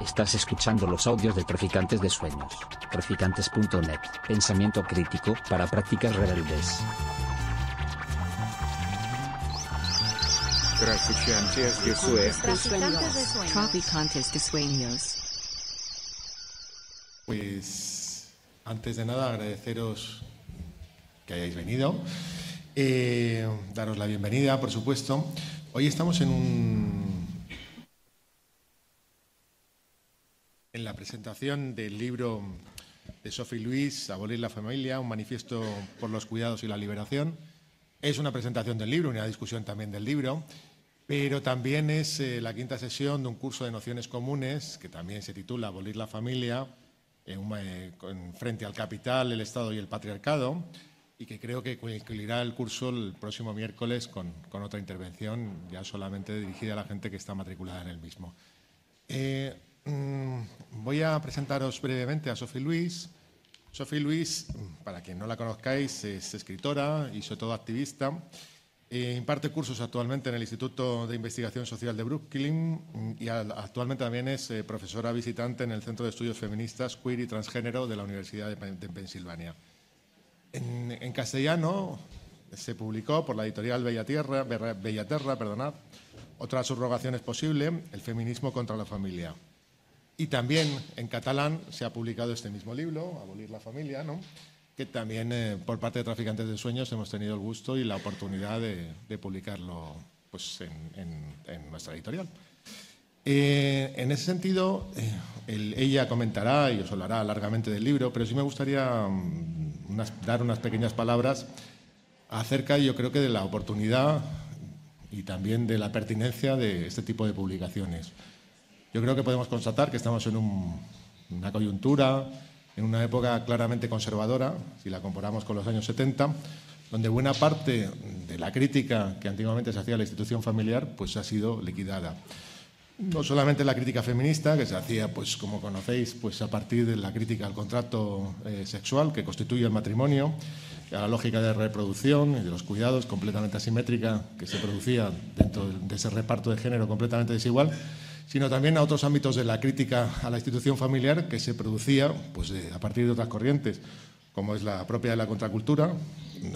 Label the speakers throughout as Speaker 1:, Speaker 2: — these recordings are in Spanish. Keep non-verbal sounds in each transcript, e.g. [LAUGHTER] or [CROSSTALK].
Speaker 1: Estás escuchando los audios de Traficantes de Sueños. Traficantes.net. Pensamiento crítico para prácticas rebeldes.
Speaker 2: Traficantes de Sueños.
Speaker 3: Traficantes de sueños.
Speaker 4: Pues antes de nada agradeceros que hayáis venido, Eh, daros la bienvenida, por supuesto. Hoy estamos en un en la presentación del libro de Sophie Luis, Abolir la familia, un manifiesto por los cuidados y la liberación. Es una presentación del libro, una discusión también del libro, pero también es eh, la quinta sesión de un curso de nociones comunes que también se titula Abolir la familia, eh, frente al capital, el Estado y el patriarcado, y que creo que concluirá el curso el próximo miércoles con, otra intervención ya solamente dirigida a la gente que está matriculada en el mismo. Eh, voy a presentaros brevemente a Sophie Luis. Sophie Luis, mm, para quien no la conozcáis, es escritora y sobre todo activista. Eh, imparte cursos actualmente en el Instituto de Investigación Social de Brooklyn mm, y al- actualmente también es eh, profesora visitante en el Centro de Estudios Feministas, Queer y Transgénero de la Universidad de, Pen- de Pensilvania. En, castellano se publicó por la editorial Bellatierra, Berra- Bellaterra, perdonad, otra subrogación es posible, El feminismo contra la familia. Y también en catalán se ha publicado este mismo libro, Abolir la familia, ¿no? que también eh, por parte de Traficantes de Sueños hemos tenido el gusto y la oportunidad de, publicarlo pues, en, nuestra editorial. Eh, en ese sentido, eh, el- ella comentará y os hablará largamente del libro, pero sí me gustaría mm, dar unas pequeñas palabras acerca, yo creo que de la oportunidad y también de la pertinencia de este tipo de publicaciones. Yo creo que podemos constatar que estamos en un- una coyuntura, en una época claramente conservadora, si la comparamos con los años 70, donde buena parte de la crítica que antiguamente se hacía a la institución familiar pues ha sido liquidada. No solamente la crítica feminista, que se hacía, pues como conocéis, pues a partir de la crítica al contrato eh, sexual que constituye el matrimonio, a la lógica de reproducción y de los cuidados completamente asimétrica que se producía dentro de de ese reparto de género completamente desigual, sino también a otros ámbitos de la crítica a la institución familiar que se producía pues, eh, a partir de otras corrientes, como es la propia de la contracultura,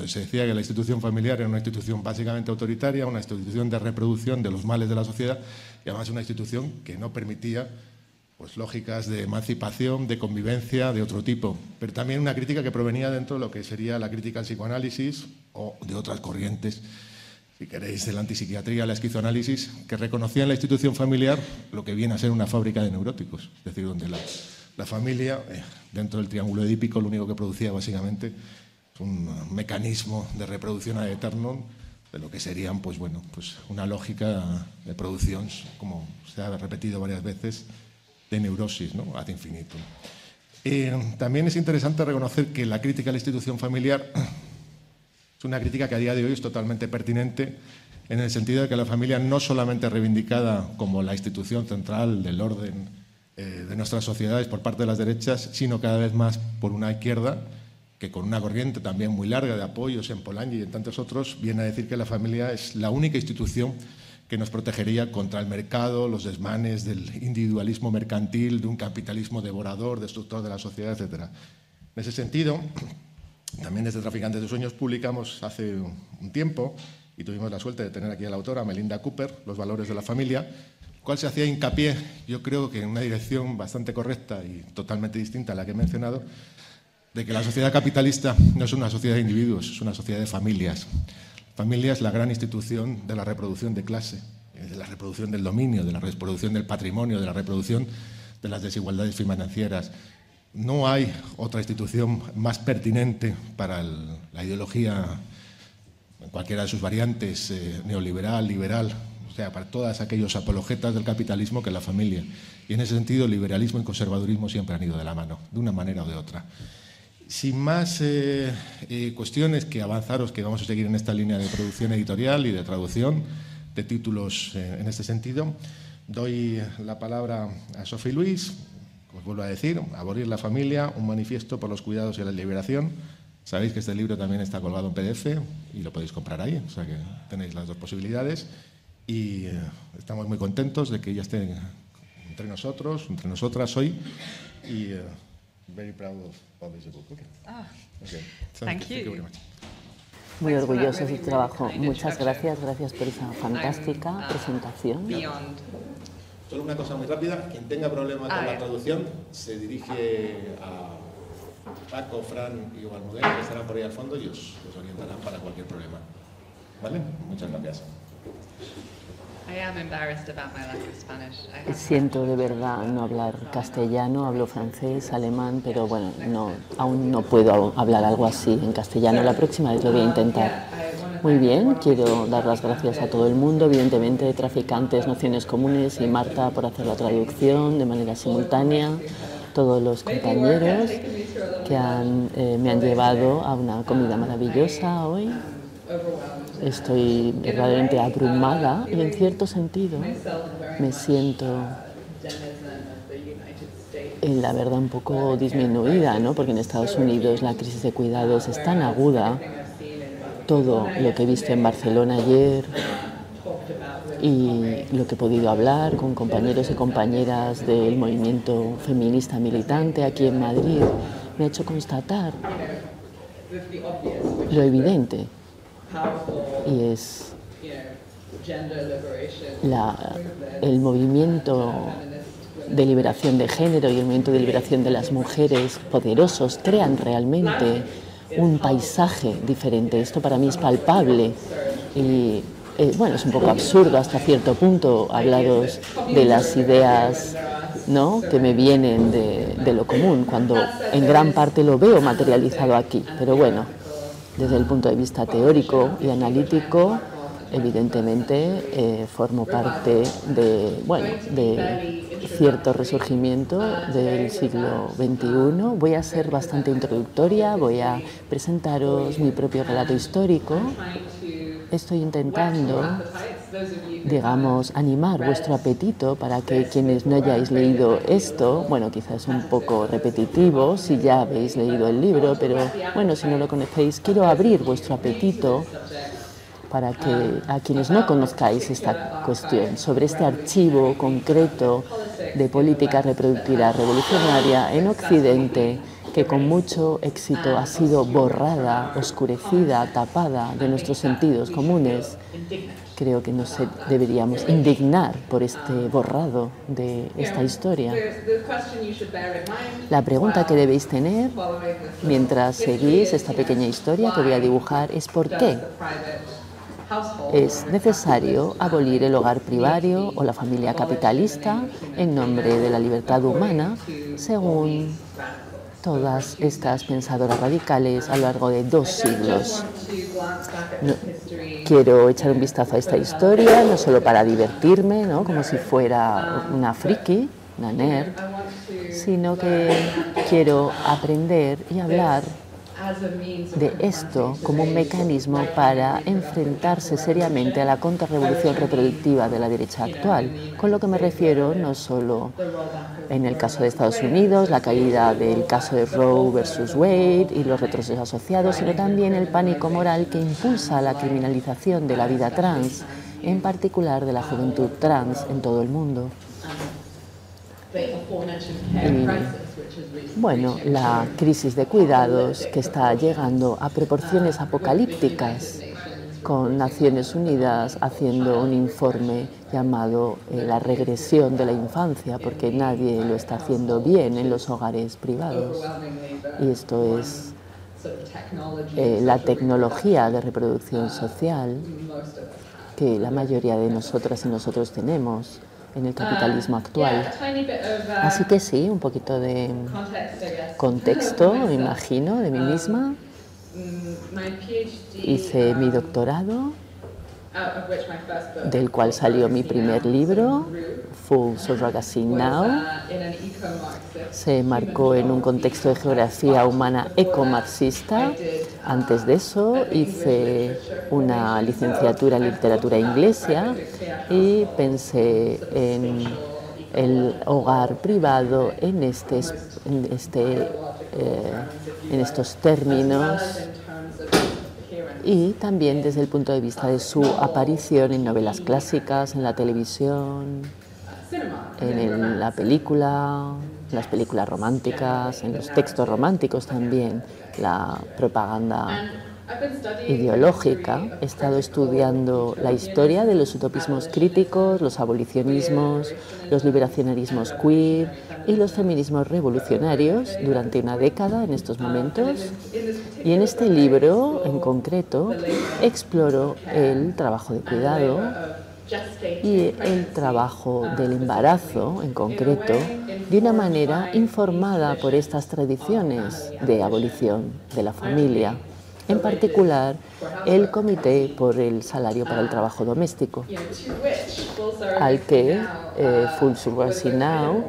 Speaker 4: se decía que la institución familiar era una institución básicamente autoritaria, una institución de reproducción de los males de la sociedad y además una institución que no permitía pues, lógicas de emancipación, de convivencia de otro tipo, pero también una crítica que provenía dentro de lo que sería la crítica al psicoanálisis o de otras corrientes, si queréis, de la antipsiquiatría, la esquizoanálisis, que reconocían la institución familiar lo que viene a ser una fábrica de neuróticos, es decir, donde la, familia, eh, dentro del triángulo edípico, lo único que producía básicamente es un mecanismo de reproducción ad eternum de lo que serían, pues bueno, pues una lógica de producción, como se ha repetido varias veces, de neurosis, ¿no? Ad infinitum. Eh, también es interesante reconocer que la crítica a la institución familiar una crítica que a día de hoy es totalmente pertinente en el sentido de que la familia no solamente reivindicada como la institución central del orden eh, de nuestras sociedades por parte de las derechas, sino cada vez más por una izquierda que con una corriente también muy larga de apoyos en Polanyi y en tantos otros, viene a decir que la familia es la única institución que nos protegería contra el mercado, los desmanes del individualismo mercantil, de un capitalismo devorador, destructor de la sociedad, etc. En ese sentido, también desde Traficantes de Sueños publicamos hace un tiempo, y tuvimos la suerte de tener aquí a la autora, Melinda Cooper, Los valores de la familia, cual se hacía hincapié, yo creo que en una dirección bastante correcta y totalmente distinta a la que he mencionado, de que la sociedad capitalista no es una sociedad de individuos, es una sociedad de familias. Familia es la gran institución de la reproducción de clase, eh, de la reproducción del dominio, de la reproducción del patrimonio, de la reproducción de las desigualdades financieras. No hay otra institución más pertinente para la ideología, en cualquiera de sus variantes, eh, neoliberal, liberal, o sea, para todas aquellos apologetas del capitalismo que la familia. Y en ese sentido, liberalismo y conservadurismo siempre han ido de la mano, de una manera o de otra. Sin más eh, eh, cuestiones que avanzaros, que vamos a seguir en esta línea de producción editorial y de traducción de títulos en este sentido, doy la palabra a Sophie Luis, os vuelvo a decir, Abolir la familia, un manifiesto por los cuidados y la liberación. Sabéis que este libro también está colgado en PDF y lo podéis comprar ahí, o sea que tenéis las dos posibilidades. Y eh, estamos muy contentos de que ella esté entre nosotros, entre nosotras hoy. Y uh, very proud of publish the book. Okay.
Speaker 3: Ah,
Speaker 4: Okay.
Speaker 3: Thank you.
Speaker 4: very much.
Speaker 5: Muy orgullosos de su trabajo. Muchas gracias, gracias por esa fantástica
Speaker 3: uh,
Speaker 5: presentación.
Speaker 4: Solo una cosa muy rápida, quien tenga problemas con la traducción se dirige a Paco, Fran y Almudena, que estarán por ahí al fondo y os, os orientarán para cualquier problema. ¿Vale? Muchas gracias.
Speaker 3: I am embarrassed about my lack of Spanish. I have
Speaker 5: Siento de verdad no hablar castellano, hablo francés, alemán, pero bueno, no, aún no puedo hablar algo así en castellano. La próxima vez lo voy a intentar. Muy bien, quiero dar las gracias a todo el mundo, evidentemente, Traficantes, Naciones Comunes y Marta por hacer la traducción de manera simultánea, todos los compañeros que han, eh, me han llevado a una comida maravillosa hoy. Estoy verdaderamente abrumada y en cierto sentido me siento en la verdad un poco disminuida, ¿no? porque en Estados Unidos la crisis de cuidados es tan aguda, todo lo que he visto en Barcelona ayer y lo que he podido hablar con compañeros y compañeras del movimiento feminista militante aquí en Madrid me ha hecho constatar lo evidente y es el movimiento de liberación de género y el movimiento de liberación de las mujeres poderosos crean realmente un paisaje diferente. Esto para mí es palpable y eh, bueno, es un poco absurdo hasta cierto punto hablaros de las ideas ¿no? que me vienen de, de lo común, cuando en gran parte lo veo materializado aquí. Pero bueno, desde el punto de vista teórico y analítico, evidentemente eh, formo parte de, bueno, de cierto resurgimiento del siglo XXI. Voy a ser bastante introductoria, voy a presentaros mi propio relato histórico. Estoy intentando, digamos, animar vuestro apetito para que quienes no hayáis leído esto, bueno, quizás un poco repetitivo si ya habéis leído el libro, pero bueno, si no lo conocéis, quiero abrir vuestro apetito para que a quienes no conozcáis esta cuestión, sobre este archivo concreto de política reproductiva revolucionaria en Occidente, que con mucho éxito ha sido borrada, oscurecida, tapada de nuestros sentidos comunes. Creo que nos deberíamos indignar por este borrado de esta historia. La pregunta que debéis tener mientras seguís esta pequeña historia que voy a dibujar es ¿por qué? Es necesario abolir el hogar privario o la familia capitalista en nombre de la libertad humana, según todas estas pensadoras radicales a lo largo de dos siglos. Quiero echar un vistazo a esta historia, no solo para divertirme, ¿no? como si fuera una friki, una nerd, sino que quiero aprender y hablar de esto como un mecanismo para enfrentarse seriamente a la contrarrevolución reproductiva de la derecha actual, con lo que me refiero no solo en el caso de Estados Unidos, la caída del caso de Roe versus Wade y los retrocesos asociados, sino también el pánico moral que impulsa la criminalización de la vida trans, en particular de la juventud trans en todo el mundo. Y, bueno, la crisis de cuidados que está llegando a proporciones apocalípticas, con Naciones Unidas haciendo un informe llamado eh, La regresión de la infancia, porque nadie lo está haciendo bien en los hogares privados. Y esto es eh, la tecnología de reproducción social que la mayoría de nosotras y nosotros tenemos en el capitalismo actual. Así que sí, un poquito de contexto, [LAUGHS] me imagino, de mí misma. Hice mi doctorado, del cual salió mi primer libro, Full Surrogacy Now. Se marcó en un contexto de geografía humana ecomarxista. Antes de eso hice una licenciatura en literatura inglesa y pensé en el hogar privado en, este, en, este, eh, en estos términos y también desde el punto de vista de su aparición en novelas clásicas, en la televisión en la película, las películas románticas, en los textos románticos también, la propaganda ideológica. He estado estudiando la historia de los utopismos críticos, los abolicionismos, los liberacionarismos queer y los feminismos revolucionarios durante una década en estos momentos. Y en este libro, en concreto, exploro el trabajo de cuidado y el trabajo del embarazo en concreto de una manera informada por estas tradiciones de abolición de la familia, en particular el Comité por el Salario para el Trabajo Doméstico, al que eh, Full Surrogacy Now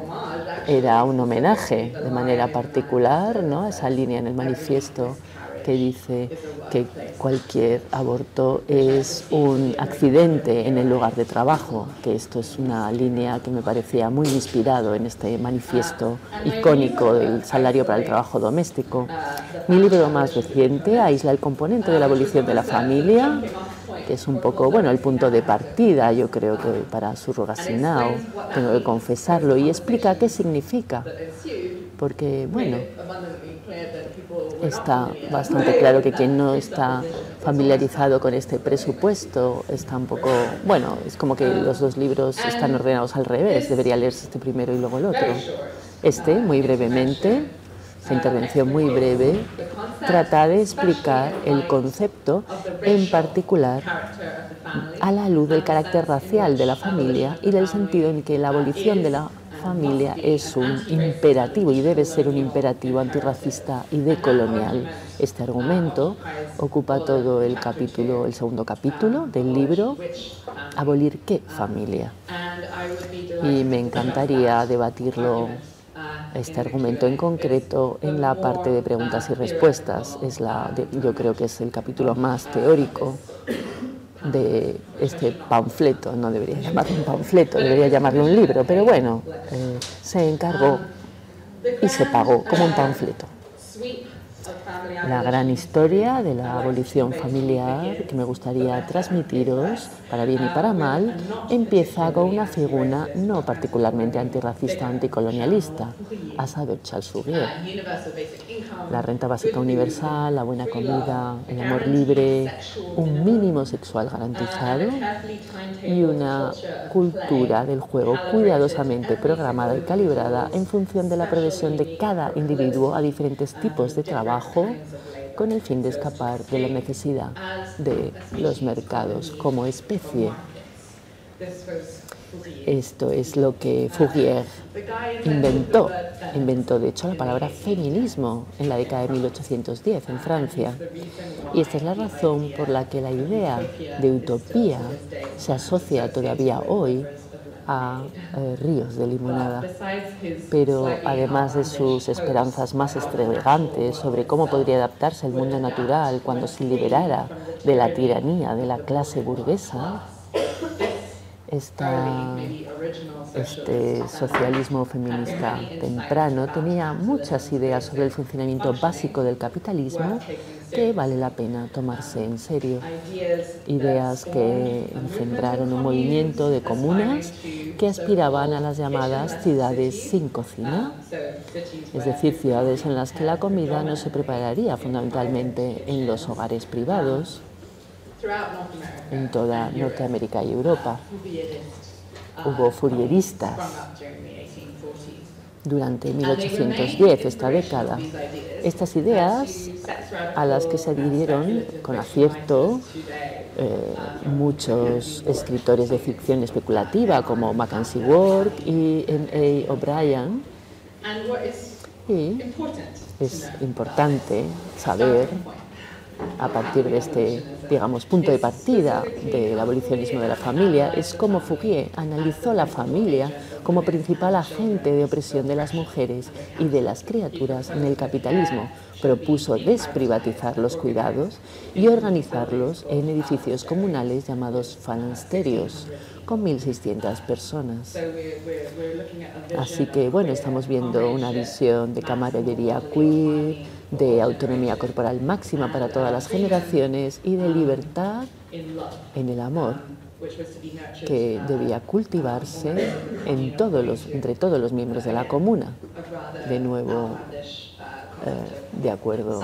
Speaker 5: era un homenaje de manera particular ¿no? a esa línea en el manifiesto que dice que cualquier aborto es un accidente en el lugar de trabajo, que esto es una línea que me parecía muy inspirado en este manifiesto icónico del salario para el trabajo doméstico. Mi libro más reciente aísla el componente de la abolición de la familia, que es un poco, bueno, el punto de partida, yo creo que para Surrogacy Now, tengo que confesarlo, y explica qué significa. Porque, bueno, está bastante claro que quien no está familiarizado con este presupuesto está un poco, bueno, es como que los dos libros están ordenados al revés, debería leerse este primero y luego el otro. Este, muy brevemente, intervención muy breve, trata de explicar el concepto, en particular a la luz del carácter racial de la familia y del sentido en que la abolición de la familia es un imperativo y debe ser un imperativo antirracista y decolonial. Este argumento ocupa todo el capítulo, el segundo capítulo del libro Abolir qué familia. Y me encantaría debatirlo este argumento en concreto en la parte de preguntas y respuestas. Es la, yo creo que es el capítulo más teórico de este panfleto, no debería llamarlo un panfleto, debería llamarlo un libro, pero bueno, eh, se encargó y se pagó como un panfleto. La gran historia de la abolición familiar que me gustaría transmitiros, para bien y para mal, empieza con una figura no particularmente antirracista o anticolonialista, Asa de Charles Fourier. La renta básica universal, la buena comida, el amor libre, un mínimo sexual garantizado y una cultura del juego cuidadosamente programada y calibrada en función de la provisión de cada individuo a diferentes tipos de trabajo con el fin de escapar de la necesidad de los mercados como especie. Esto es lo que Fourier inventó. Inventó, de hecho, la palabra feminismo en la década de 1810 en Francia. Y esta es la razón por la que la idea de utopía se asocia todavía hoy a eh, ríos de limonada. Pero además de sus esperanzas más extravagantes sobre cómo podría adaptarse el mundo natural cuando se liberara de la tiranía de la clase burguesa, este socialismo feminista temprano tenía muchas ideas sobre el funcionamiento básico del capitalismo que vale la pena tomarse en serio. Ideas que engendraron un movimiento de comunas que aspiraban a las llamadas ciudades sin cocina, es decir, ciudades en las que la comida no se prepararía fundamentalmente en los hogares privados, en toda Norteamérica y Europa. Hubo furieristas durante 1810, esta década. Estas ideas a las que se adhirieron con acierto eh, muchos escritores de ficción especulativa como Mackenzie Ward y M.A. O'Brien. Y es importante saber a partir de este, digamos, punto de partida del abolicionismo de la familia, es como Fouquier analizó la familia como principal agente de opresión de las mujeres y de las criaturas en el capitalismo. Propuso desprivatizar los cuidados y organizarlos en edificios comunales llamados falansterios, con 1.600 personas. Así que, bueno, estamos viendo una visión de camaradería queer, de autonomía corporal máxima para todas las generaciones y de libertad en el amor que debía cultivarse en todos los, entre todos los miembros de la comuna. De nuevo, eh, de acuerdo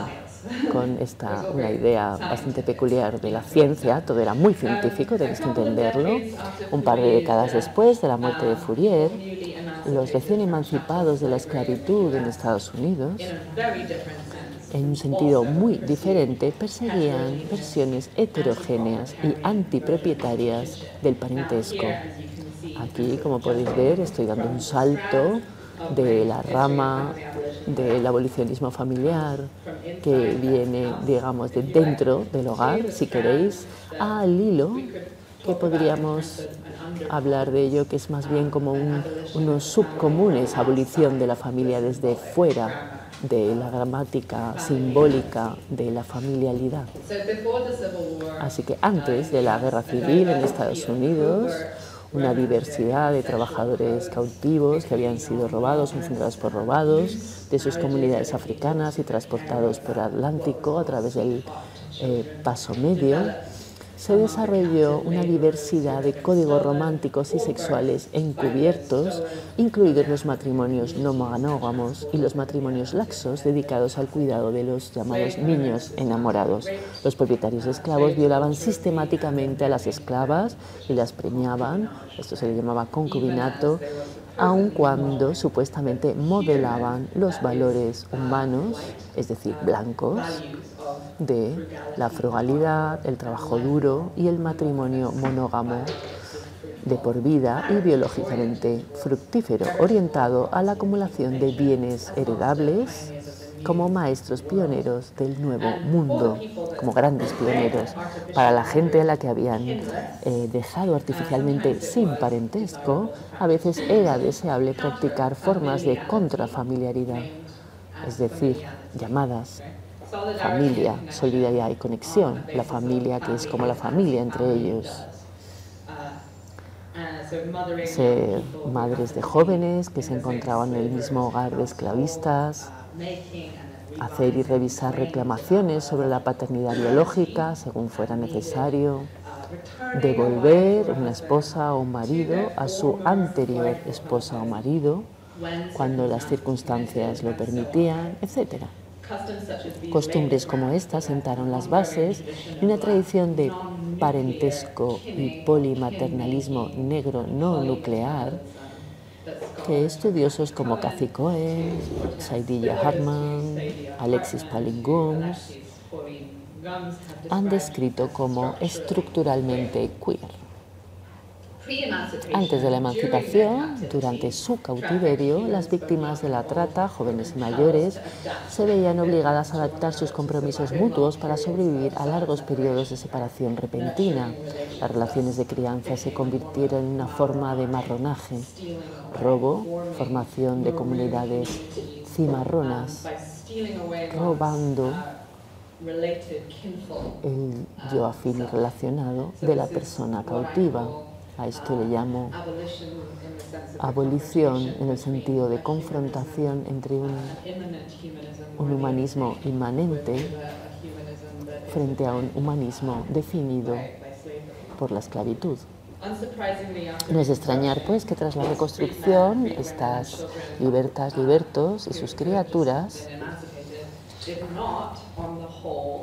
Speaker 5: con esta [LAUGHS] una idea bastante peculiar de la ciencia, todo era muy científico, tenéis que entenderlo. Un par de décadas después de la muerte de Fourier, los recién emancipados de la esclavitud en Estados Unidos, en un sentido muy diferente, perseguían versiones heterogéneas y antipropietarias del parentesco. Aquí, como podéis ver, estoy dando un salto de la rama del abolicionismo familiar que viene, digamos, de dentro del hogar, si queréis, al hilo que podríamos hablar de ello, que es más bien como unos subcomunes, abolición de la familia desde fuera de la gramática simbólica de la familialidad. Así que antes de la guerra civil en Estados Unidos, una diversidad de trabajadores cautivos que habían sido robados, encerrados por robados, de sus comunidades africanas y transportados por Atlántico a través del eh, Paso Medio se desarrolló una diversidad de códigos románticos y sexuales encubiertos, incluidos los matrimonios no monógamos y los matrimonios laxos dedicados al cuidado de los llamados niños enamorados. Los propietarios de esclavos violaban sistemáticamente a las esclavas y las preñaban, esto se le llamaba concubinato, aun cuando supuestamente modelaban los valores humanos, es decir, blancos, de la frugalidad, el trabajo duro y el matrimonio monógamo de por vida y biológicamente fructífero, orientado a la acumulación de bienes heredables como maestros pioneros del nuevo mundo, como grandes pioneros, para la gente a la que habían eh, dejado artificialmente sin parentesco, a veces era deseable practicar formas de contrafamiliaridad, es decir, llamadas familia, solidaridad y conexión, la familia que es como la familia entre ellos. Ser madres de jóvenes que se encontraban en el mismo hogar de esclavistas, hacer y revisar reclamaciones sobre la paternidad biológica según fuera necesario, devolver una esposa o un marido a su anterior esposa o marido cuando las circunstancias lo permitían, etcétera. Costumbres como esta sentaron las bases de una tradición de parentesco y polimaternalismo negro no nuclear que estudiosos como Cathy Cohen, Saidilla Harman, Alexis Palingums han descrito como estructuralmente queer. Antes de la emancipación, durante su cautiverio, las víctimas de la trata, jóvenes y mayores, se veían obligadas a adaptar sus compromisos mutuos para sobrevivir a largos periodos de separación repentina. Las relaciones de crianza se convirtieron en una forma de marronaje, robo, formación de comunidades cimarronas, robando el yo afín y relacionado de la persona cautiva. A esto le llamo abolición en el sentido de confrontación entre un, un humanismo inmanente frente a un humanismo definido por la esclavitud. No es extrañar, pues, que tras la reconstrucción, estas libertas, libertos y sus criaturas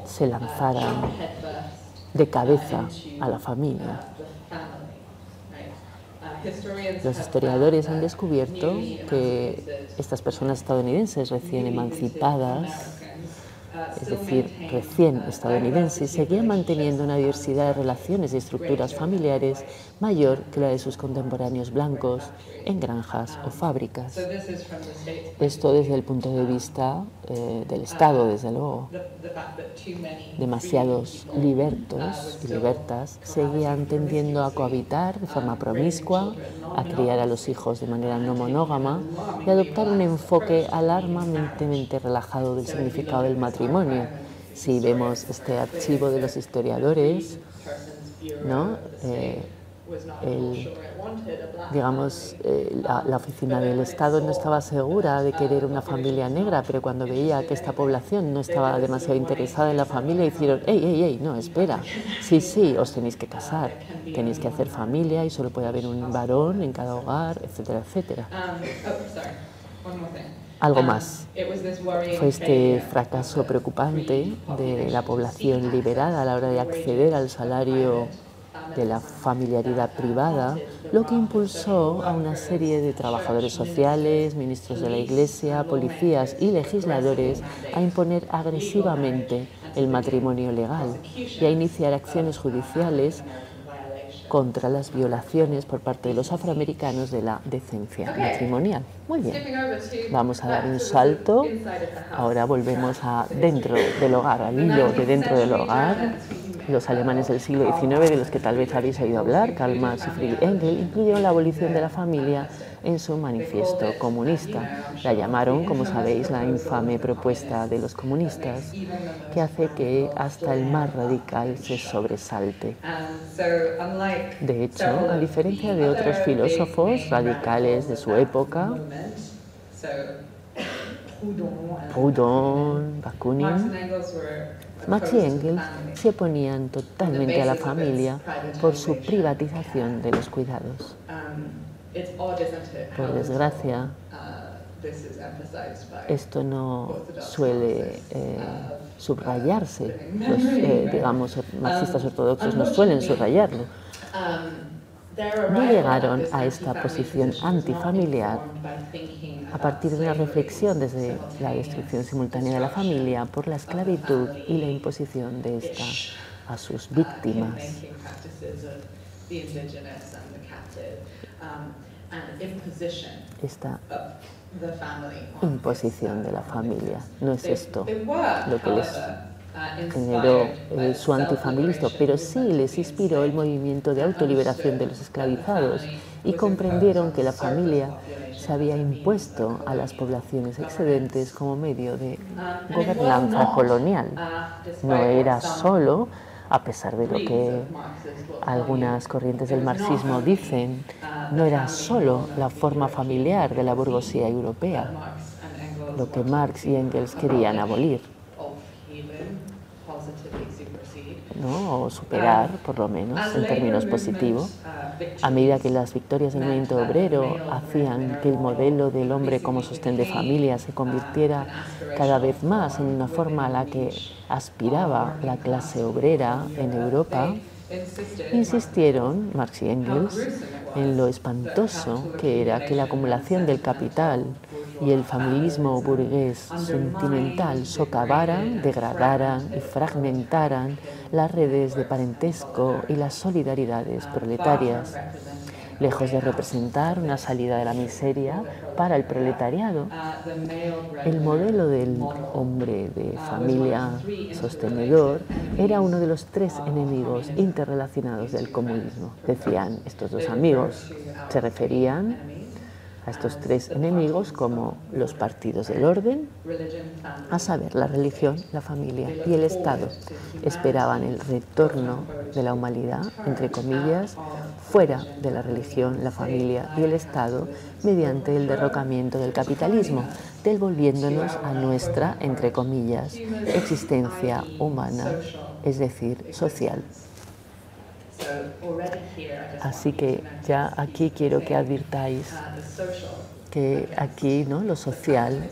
Speaker 5: se lanzaran de cabeza a la familia. Los historiadores han descubierto que estas personas estadounidenses recién emancipadas es decir, recién estadounidenses, seguían manteniendo una diversidad de relaciones y estructuras familiares mayor que la de sus contemporáneos blancos en granjas o fábricas. Esto desde el punto de vista eh, del Estado, desde luego. Demasiados libertos y libertas seguían tendiendo a cohabitar de forma promiscua, a criar a los hijos de manera no monógama y adoptar un enfoque alarmantemente relajado del significado del matrimonio. Si vemos este archivo de los historiadores, ¿no? Eh, el, digamos, eh, la, la, oficina del Estado no estaba segura de querer una familia negra, pero cuando veía que esta población no estaba demasiado interesada en la familia, hicieron, ¡ey, ey, ey! No, espera, sí, sí, os tenéis que casar, tenéis que hacer familia y solo puede haber un varón en cada hogar, etcétera, etcétera. Algo más. Fue este fracaso preocupante de la población liberada a la hora de acceder al salario de la familiaridad privada, lo que impulsó a una serie de trabajadores sociales, ministros de la Iglesia, policías y legisladores a imponer agresivamente el matrimonio legal y a iniciar acciones judiciales contra las violaciones por parte de los afroamericanos de la decencia matrimonial. Muy bien, vamos a dar un salto. Ahora volvemos a dentro del hogar, al hilo de dentro del hogar los alemanes del siglo XIX, de los que tal vez habéis oído hablar, Karl Marx y Friedrich Engels, incluyeron la abolición de la familia en su manifiesto comunista. La llamaron, como sabéis, la infame propuesta de los comunistas, que hace que hasta el más radical se sobresalte. De hecho, a diferencia de otros filósofos radicales de su época, Proudhon, Bakunin, Marx y Engels se oponían totalmente a la familia por su privatización de los cuidados. Por desgracia, esto no suele eh, subrayarse. Los, eh, digamos, marxistas ortodoxos no suelen subrayarlo no llegaron a esta posición antifamiliar a partir de una reflexión desde la destrucción simultánea de la familia por la esclavitud y la imposición de esta a sus víctimas. Esta imposición de la familia, no es esto lo que les generó eh, su antifamilismo, pero sí les inspiró el movimiento de autoliberación de los esclavizados y comprendieron que la familia se había impuesto a las poblaciones excedentes como medio de gobernanza colonial. No era solo, a pesar de lo que algunas corrientes del marxismo dicen, no era solo la forma familiar de la burguesía europea, lo que Marx y Engels querían abolir ¿no? o superar, por lo menos, en términos positivos, a medida que las victorias del movimiento obrero hacían que el modelo del hombre como sostén de familia se convirtiera cada vez más en una forma a la que aspiraba la clase obrera en Europa, insistieron Marx y Engels en lo espantoso que era que la acumulación del capital y el familismo burgués sentimental socavaran, degradaran y fragmentaran las redes de parentesco y las solidaridades proletarias. Lejos de representar una salida de la miseria para el proletariado, el modelo del hombre de familia sostenedor era uno de los tres enemigos interrelacionados del comunismo. Decían estos dos amigos, se referían a estos tres enemigos como los partidos del orden, a saber, la religión, la familia y el Estado. Esperaban el retorno de la humanidad, entre comillas, fuera de la religión, la familia y el Estado mediante el derrocamiento del capitalismo, devolviéndonos a nuestra, entre comillas, existencia humana, es decir, social. Así que ya aquí quiero que advirtáis que aquí ¿no? lo social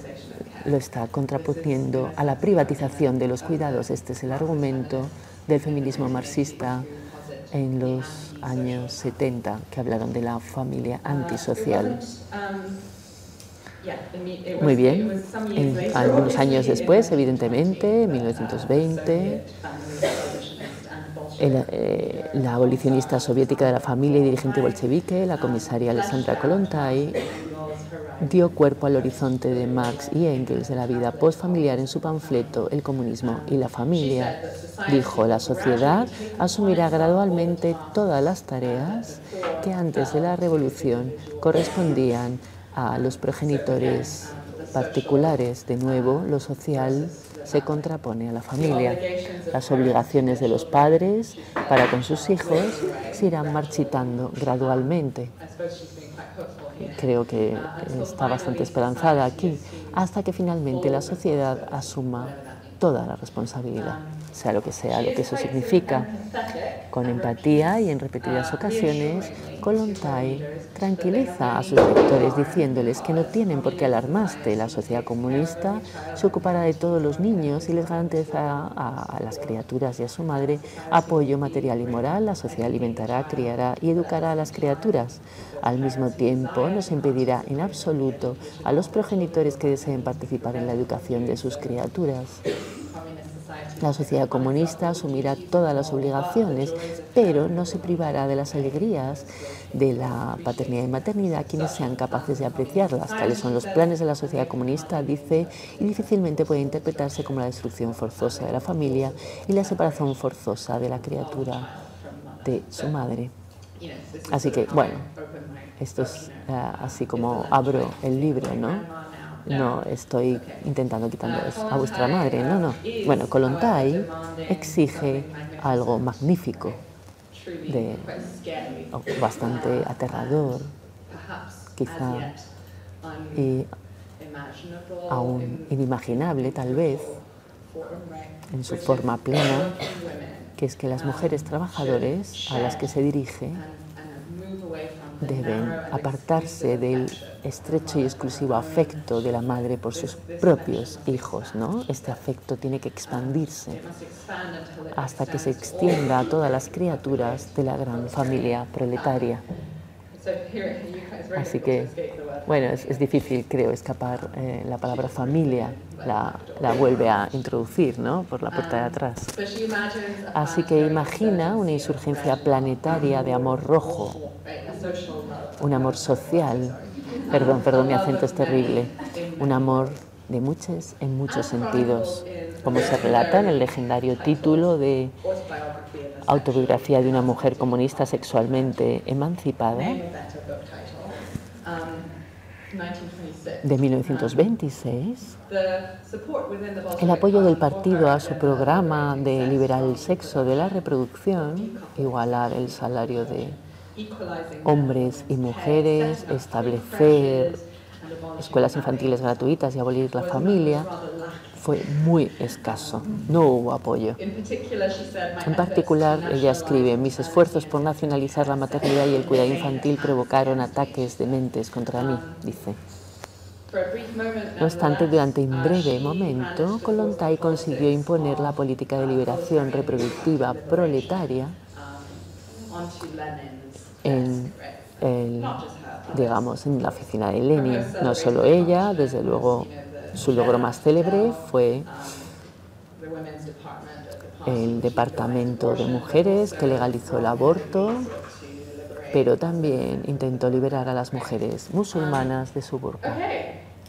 Speaker 5: lo está contraponiendo a la privatización de los cuidados. Este es el argumento del feminismo marxista en los años 70, que hablaron de la familia antisocial. Muy bien, en algunos años después, evidentemente, en 1920, eh, la abolicionista soviética de la familia y dirigente bolchevique, la comisaria Alexandra Kolontai, dio cuerpo al horizonte de Marx y Engels de la vida postfamiliar en su panfleto El comunismo y la familia. Dijo, la sociedad asumirá gradualmente todas las tareas que antes de la revolución correspondían a los progenitores particulares. De nuevo, lo social se contrapone a la familia. Las obligaciones de los padres para con sus hijos se irán marchitando gradualmente. Creo que está bastante esperanzada aquí, hasta que finalmente la sociedad asuma toda la responsabilidad sea lo que sea lo que eso significa. Con empatía y en repetidas ocasiones, Kolontai tranquiliza a sus lectores diciéndoles que no tienen por qué alarmarse. La sociedad comunista se ocupará de todos los niños y les garantizará a, las criaturas y a su madre apoyo material y moral. La sociedad alimentará, criará y educará a las criaturas. Al mismo tiempo, no se impedirá en absoluto a los progenitores que deseen participar en la educación de sus criaturas. La sociedad comunista asumirá todas las obligaciones, pero no se privará de las alegrías de la paternidad y maternidad quienes sean capaces de apreciarlas. Tales son los planes de la sociedad comunista, dice, y difícilmente puede interpretarse como la destrucción forzosa de la familia y la separación forzosa de la criatura de su madre. Así que, bueno, esto es eh, así como abro el libro, ¿no? no estoy intentando quitando a vuestra madre, no, no. Bueno, Kolontai exige algo magnífico, de, bastante aterrador, quizá, y aún inimaginable tal vez, en su forma plena, que es que las mujeres trabajadoras a las que se dirige deben apartarse del estrecho y exclusivo afecto de la madre por sus propios hijos, ¿no? Este afecto tiene que expandirse hasta que se extienda a todas las criaturas de la gran familia proletaria. Así que, bueno, es, difícil, creo, escapar. Eh, la palabra familia la, la, vuelve a introducir, ¿no? Por la puerta de atrás. Así que imagina una insurgencia planetaria de amor rojo, un amor social. Perdón, perdón, mi acento es terrible. Un amor de muchos, en muchos sentidos, como se relata en el legendario título de autobiografía de una mujer comunista sexualmente emancipada de 1926, el apoyo del partido a su programa de liberar el sexo de la reproducción, igualar el salario de hombres y mujeres, establecer escuelas infantiles gratuitas y abolir la familia, fue muy escaso, no hubo apoyo. En particular, ella escribe, mis esfuerzos por nacionalizar la maternidad y el cuidado infantil provocaron ataques de mentes contra mí, dice. No obstante, durante un breve momento, Kolontai consiguió imponer la política de liberación reproductiva proletaria en, digamos, en la oficina de Lenin. No solo ella, desde luego su logro más célebre fue el Departamento de Mujeres que legalizó el aborto, pero también intentó liberar a las mujeres musulmanas de su burka.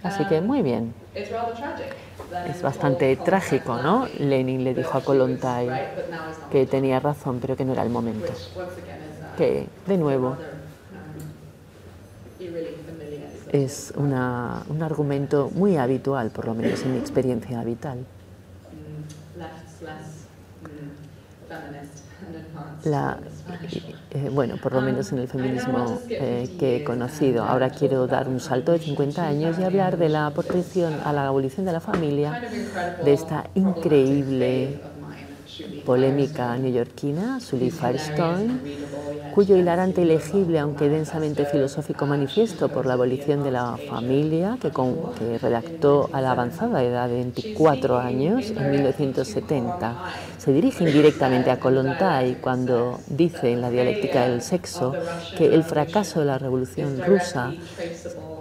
Speaker 5: Así que muy bien. Es bastante trágico, ¿no? Lenin le dijo a Kolontai que tenía razón, pero que no era el momento. Que, de nuevo, es una, un argumento muy habitual, por lo menos en mi experiencia vital. La, eh, bueno, por lo menos en el feminismo eh, que he conocido. Ahora quiero dar un salto de 50 años y hablar de la aportación a la abolición de la familia de esta increíble polémica neoyorquina, Sully Firestone, cuyo hilarante y legible, aunque densamente filosófico manifiesto por la abolición de la familia, que, que redactó a la avanzada edad de 24 años, en 1970, se dirige indirectamente a Kolontai cuando dice en la dialéctica del sexo que el fracaso de la revolución rusa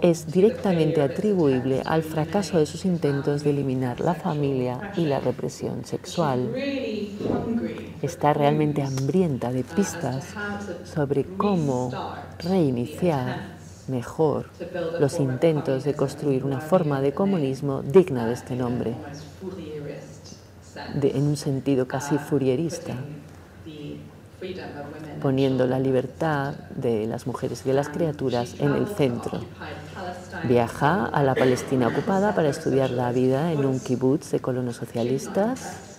Speaker 5: es directamente atribuible al fracaso de sus intentos de eliminar la familia y la represión sexual. Está realmente hambrienta de pistas sobre cómo reiniciar mejor los intentos de construir una forma de comunismo digna de este nombre, en un sentido casi furierista poniendo la libertad de las mujeres y de las criaturas en el centro. Viaja a la Palestina ocupada para estudiar la vida en un kibutz de colonos socialistas,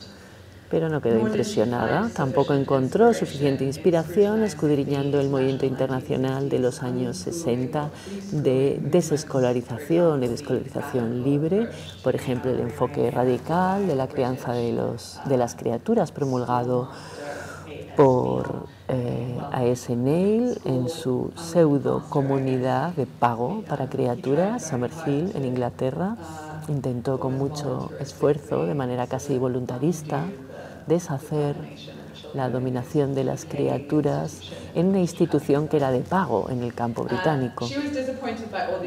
Speaker 5: pero no quedó impresionada. Tampoco encontró suficiente inspiración escudriñando el movimiento internacional de los años 60 de desescolarización y desescolarización libre, por ejemplo, el enfoque radical de la crianza de, los, de las criaturas promulgado por eh, A.S. Neil en su pseudo comunidad de pago para criaturas, Summerhill, en Inglaterra. Intentó con mucho esfuerzo, de manera casi voluntarista, deshacer la dominación de las criaturas en una institución que era de pago en el campo británico.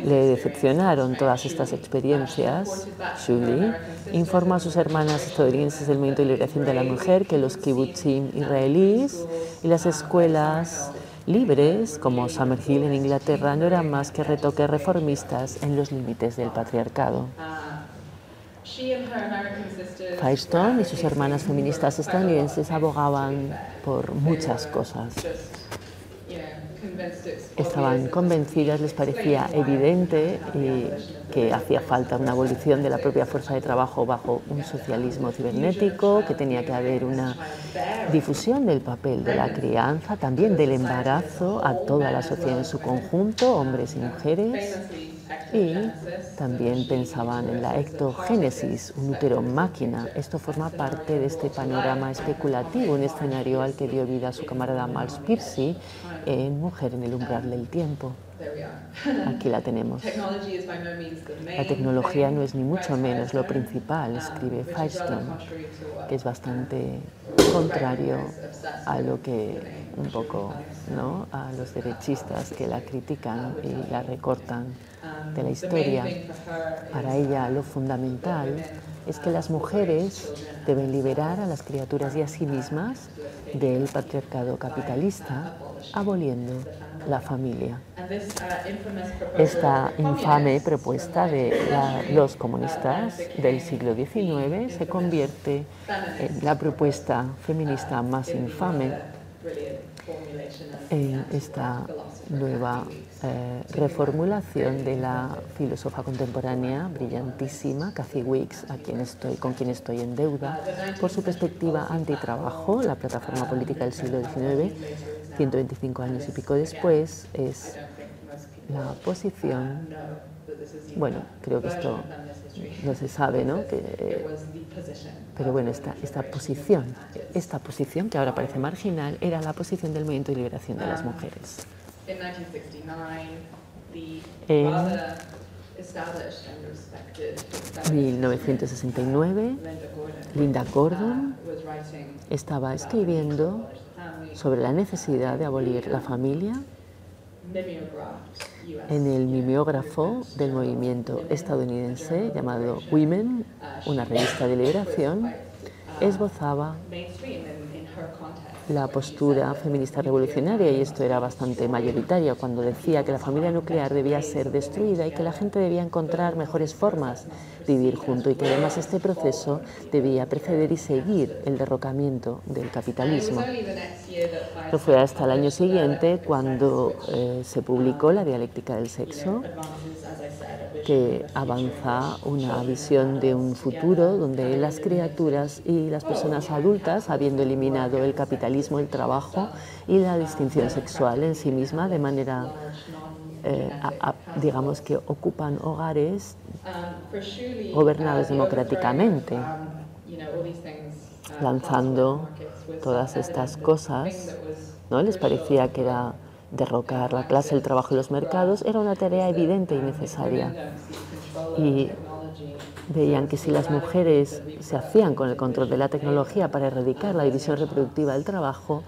Speaker 5: Le decepcionaron todas estas experiencias. Julie informa a sus hermanas estadounidenses del movimiento de liberación de la mujer que los kibbutzim israelíes y las escuelas libres, como Summerhill en Inglaterra, no eran más que retoques reformistas en los límites del patriarcado. Firestone y sus hermanas feministas estadounidenses abogaban por muchas cosas. Estaban convencidas, les parecía evidente que hacía falta una abolición de la propia fuerza de trabajo bajo un socialismo cibernético, que tenía que haber una difusión del papel de la crianza, también del embarazo a toda la sociedad en su conjunto, hombres y mujeres y también pensaban en la ectogénesis, un útero máquina. Esto forma parte de este panorama especulativo, un escenario al que dio vida su camarada Miles Piercy en Mujer en el umbral del tiempo. Aquí la tenemos. La tecnología no es ni mucho menos lo principal, escribe Firestone, que es bastante contrario a lo que un poco, ¿no? a los derechistas que la critican y la recortan de la historia. Para ella lo fundamental es que las mujeres deben liberar a las criaturas y a sí mismas del patriarcado capitalista, aboliendo la familia. Esta infame propuesta de los comunistas del siglo XIX se convierte en la propuesta feminista más infame en esta nueva eh, reformulación de la filósofa contemporánea brillantísima Cathy Wicks, a quien estoy, con quien estoy en deuda, por su perspectiva antitrabajo, la plataforma política del siglo XIX, 125 años y pico después, es la posición, bueno, creo que esto no se sabe, ¿no? Que, pero bueno, esta, esta posición, esta posición que ahora parece marginal, era la posición del movimiento de liberación de las mujeres. En 1969, Linda Gordon estaba escribiendo sobre la necesidad de abolir la familia en el mimeógrafo del movimiento estadounidense llamado Women, una revista de liberación, esbozaba la postura feminista revolucionaria, y esto era bastante mayoritaria, cuando decía que la familia nuclear debía ser destruida y que la gente debía encontrar mejores formas de vivir junto y que además este proceso debía preceder y seguir el derrocamiento del capitalismo. No fue hasta el año siguiente cuando eh, se publicó La dialéctica del sexo, que avanza una visión de un futuro donde las criaturas y las personas adultas, habiendo eliminado el capitalismo, el trabajo y la distinción sexual en sí misma, de manera, eh, digamos que ocupan hogares gobernados democráticamente, lanzando todas estas cosas. ¿no? Les parecía que era derrocar la clase, el trabajo y los mercados era una tarea evidente y necesaria. Y veían que si las mujeres se hacían con el control de la tecnología para erradicar la división reproductiva del trabajo,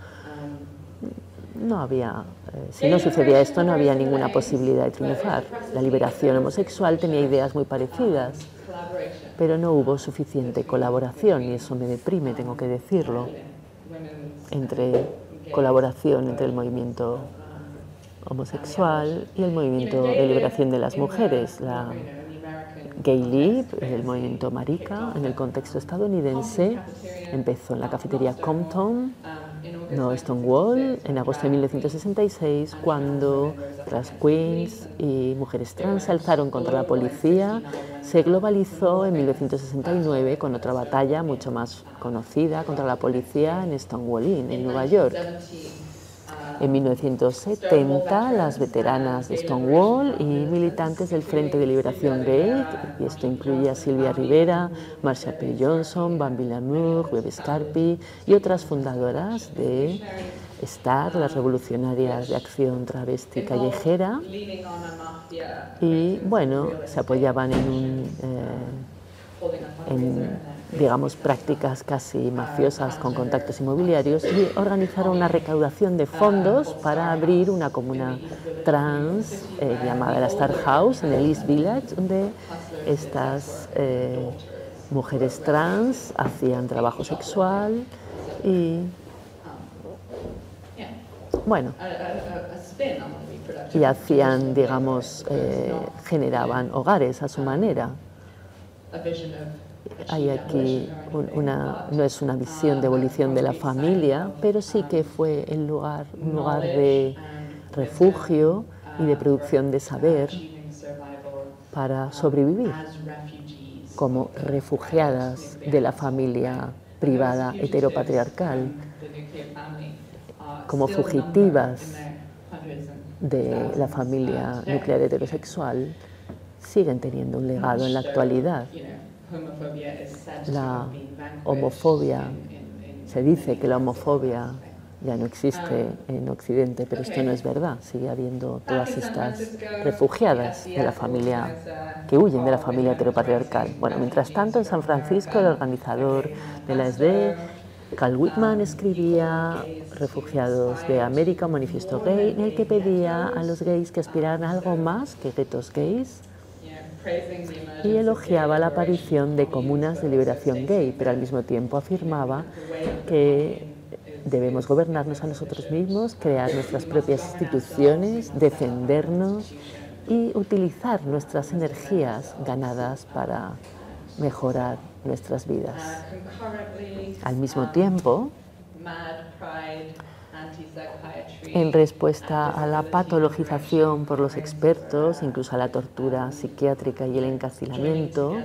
Speaker 5: no había, eh, si no sucedía esto, no había ninguna posibilidad de triunfar. La liberación homosexual tenía ideas muy parecidas, pero no hubo suficiente colaboración, y eso me deprime, tengo que decirlo, entre colaboración entre el movimiento homosexual y el movimiento de liberación de las mujeres, la Gay League, el movimiento marica en el contexto estadounidense, empezó en la cafetería Compton no Stonewall, en agosto de 1966, cuando las queens y mujeres trans se alzaron contra la policía, se globalizó en 1969 con otra batalla mucho más conocida contra la policía en Stonewall Inn, en Nueva York. En 1970, las veteranas de Stonewall y militantes del Frente de Liberación Gay, y esto incluye a Silvia Rivera, Marcia P. Johnson, Bambi Lamour, Web Scarpi y otras fundadoras de STAR, las revolucionarias de acción travesti callejera, y bueno, se apoyaban en un. Eh, digamos, prácticas casi mafiosas con contactos inmobiliarios y organizaron una recaudación de fondos para abrir una comuna trans eh, llamada la Star House en el East Village, donde estas eh, mujeres trans hacían trabajo sexual y, bueno, y hacían, digamos, eh, generaban hogares a su manera hay aquí no es una visión de evolución de la familia, pero sí que fue un lugar de refugio y de producción de saber para sobrevivir como refugiadas de la familia privada heteropatriarcal, como fugitivas de la familia nuclear heterosexual, siguen teniendo un legado en la actualidad. La homofobia, se dice que la homofobia ya no existe en Occidente, pero esto no es verdad. Sigue habiendo todas estas refugiadas de la familia que huyen de la familia heteropatriarcal. Bueno, mientras tanto, en San Francisco, el organizador de la SD, Carl Whitman, escribía Refugiados de América, un manifiesto gay, en el que pedía a los gays que aspiraran a algo más que guetos gays y elogiaba la aparición de comunas de liberación gay, pero al mismo tiempo afirmaba que debemos gobernarnos a nosotros mismos, crear nuestras propias instituciones, defendernos y utilizar nuestras energías ganadas para mejorar nuestras vidas. Al mismo tiempo, en respuesta a la patologización por los expertos, incluso a la tortura psiquiátrica y el encarcelamiento,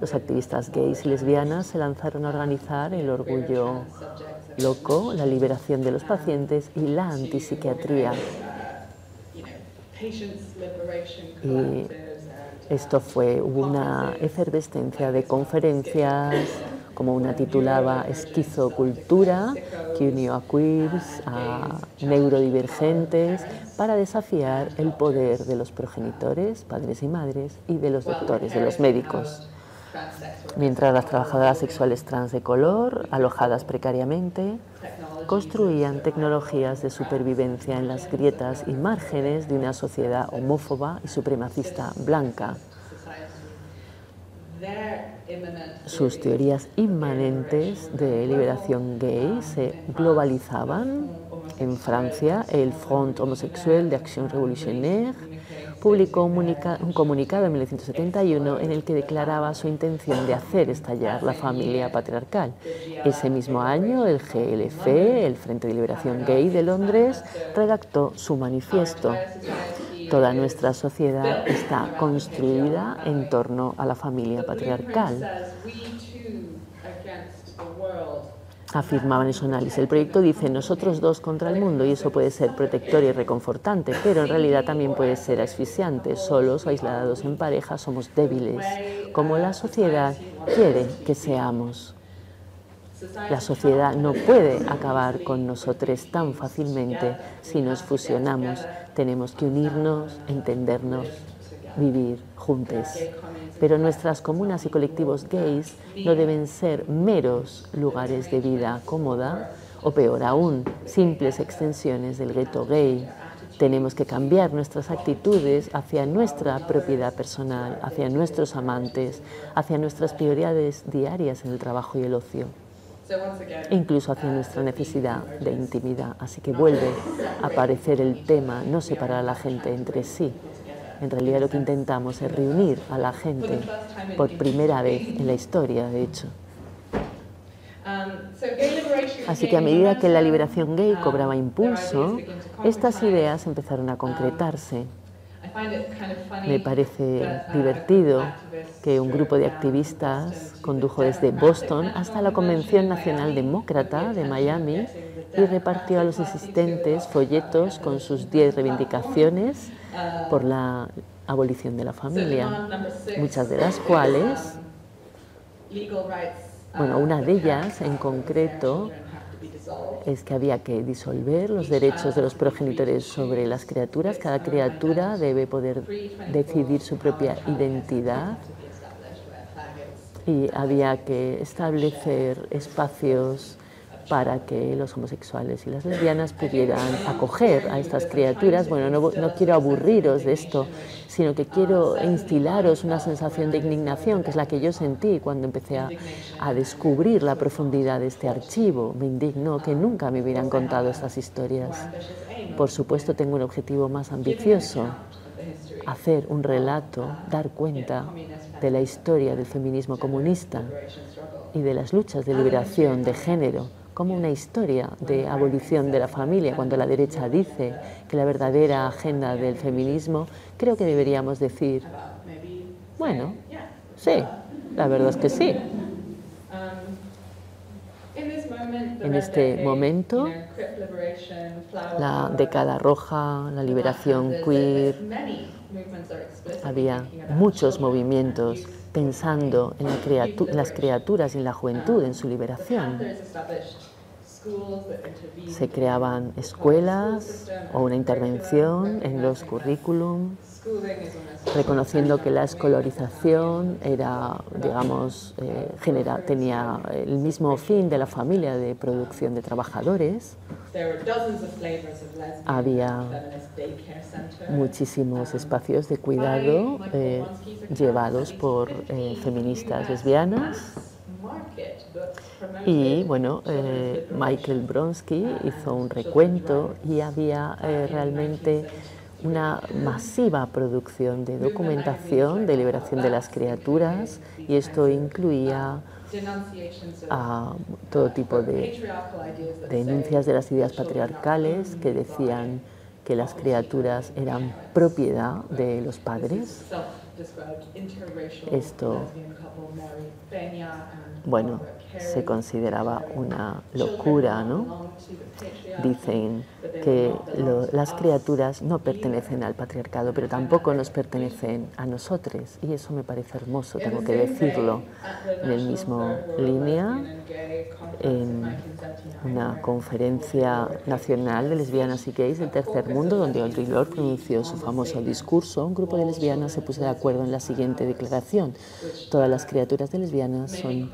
Speaker 5: los activistas gays y lesbianas se lanzaron a organizar el orgullo loco, la liberación de los pacientes y la antipsiquiatría. Y esto fue, una efervescencia de conferencias, como una titulaba Esquizocultura, que unió a queers, a neurodivergentes, para desafiar el poder de los progenitores, padres y madres, y de los doctores, de los médicos. Mientras las trabajadoras sexuales trans de color, alojadas precariamente, construían tecnologías de supervivencia en las grietas y márgenes de una sociedad homófoba y supremacista blanca sus teorías inmanentes de liberación gay se globalizaban. En Francia, el Front Homosexuel de Acción Revolutionnaire publicó un, comunicado en 1971 en el que declaraba su intención de hacer estallar la familia patriarcal. Ese mismo año, el GLF, el Frente de Liberación Gay de Londres, redactó su manifiesto. Toda nuestra sociedad está construida en torno a la familia patriarcal. Afirmaban su análisis. El proyecto dice nosotros dos contra el mundo y eso puede ser protector y reconfortante, pero en realidad también puede ser asfixiante. Solos o aislados en pareja somos débiles, como la sociedad quiere que seamos. La sociedad no puede acabar con nosotros tan fácilmente si nos fusionamos. Tenemos que unirnos, entendernos, vivir juntos. Pero nuestras comunas y colectivos gays no deben ser meros lugares de vida cómoda o peor aún, simples extensiones del gueto gay. Tenemos que cambiar nuestras actitudes hacia nuestra propiedad personal, hacia nuestros amantes, hacia nuestras prioridades diarias en el trabajo y el ocio incluso hacia nuestra necesidad de intimidad. Así que vuelve a aparecer el tema, no separar a la gente entre sí. En realidad lo que intentamos es reunir a la gente por primera vez en la historia, de hecho. Así que a medida que la liberación gay cobraba impulso, estas ideas empezaron a concretarse. Me parece divertido que un grupo de activistas condujo desde Boston hasta la Convención Nacional Demócrata de Miami y repartió a los asistentes folletos con sus 10 reivindicaciones por la abolición de la familia, muchas de las cuales, bueno, una de ellas en concreto es que había que disolver los derechos de los progenitores sobre las criaturas. Cada criatura debe poder decidir su propia identidad y había que establecer espacios para que los homosexuales y las lesbianas pudieran acoger a estas criaturas. Bueno, no, no, quiero aburriros de esto, sino que quiero instilaros una sensación de indignación, que es la que yo sentí cuando empecé a, a descubrir la profundidad de este archivo. Me indignó que nunca me hubieran contado estas historias. Por supuesto, tengo un objetivo más ambicioso, hacer un relato, dar cuenta de la historia del feminismo comunista y de las luchas de liberación de género como una historia de abolición de la familia. Cuando la derecha dice que la verdadera agenda del feminismo, creo que deberíamos decir, bueno, sí, la verdad es que sí. En este momento, la década roja, la liberación queer, había muchos movimientos pensando en, las criaturas y en la juventud, en su liberación. Se creaban escuelas o una intervención en los currículum, reconociendo que la escolarización era, digamos, eh, tenía el mismo fin de la familia de producción de trabajadores. Había muchísimos espacios de cuidado eh, llevados por eh, feministas lesbianas y bueno, eh, Michael Bronsky hizo un recuento y había eh, realmente una masiva producción de documentación de liberación de las criaturas y esto incluía a todo tipo de denuncias de las ideas patriarcales que decían que las criaturas eran propiedad de los padres. Esto bueno, se consideraba una locura, ¿no? Dicen que las criaturas no pertenecen al patriarcado, pero tampoco nos pertenecen a nosotros, y eso me parece hermoso, tengo que decirlo. En el mismo línea, en una conferencia nacional de lesbianas y gays del tercer mundo, donde Audre Lorde pronunció su famoso discurso, un grupo de lesbianas se puso de acuerdo en la siguiente declaración. Todas las criaturas de lesbianas son.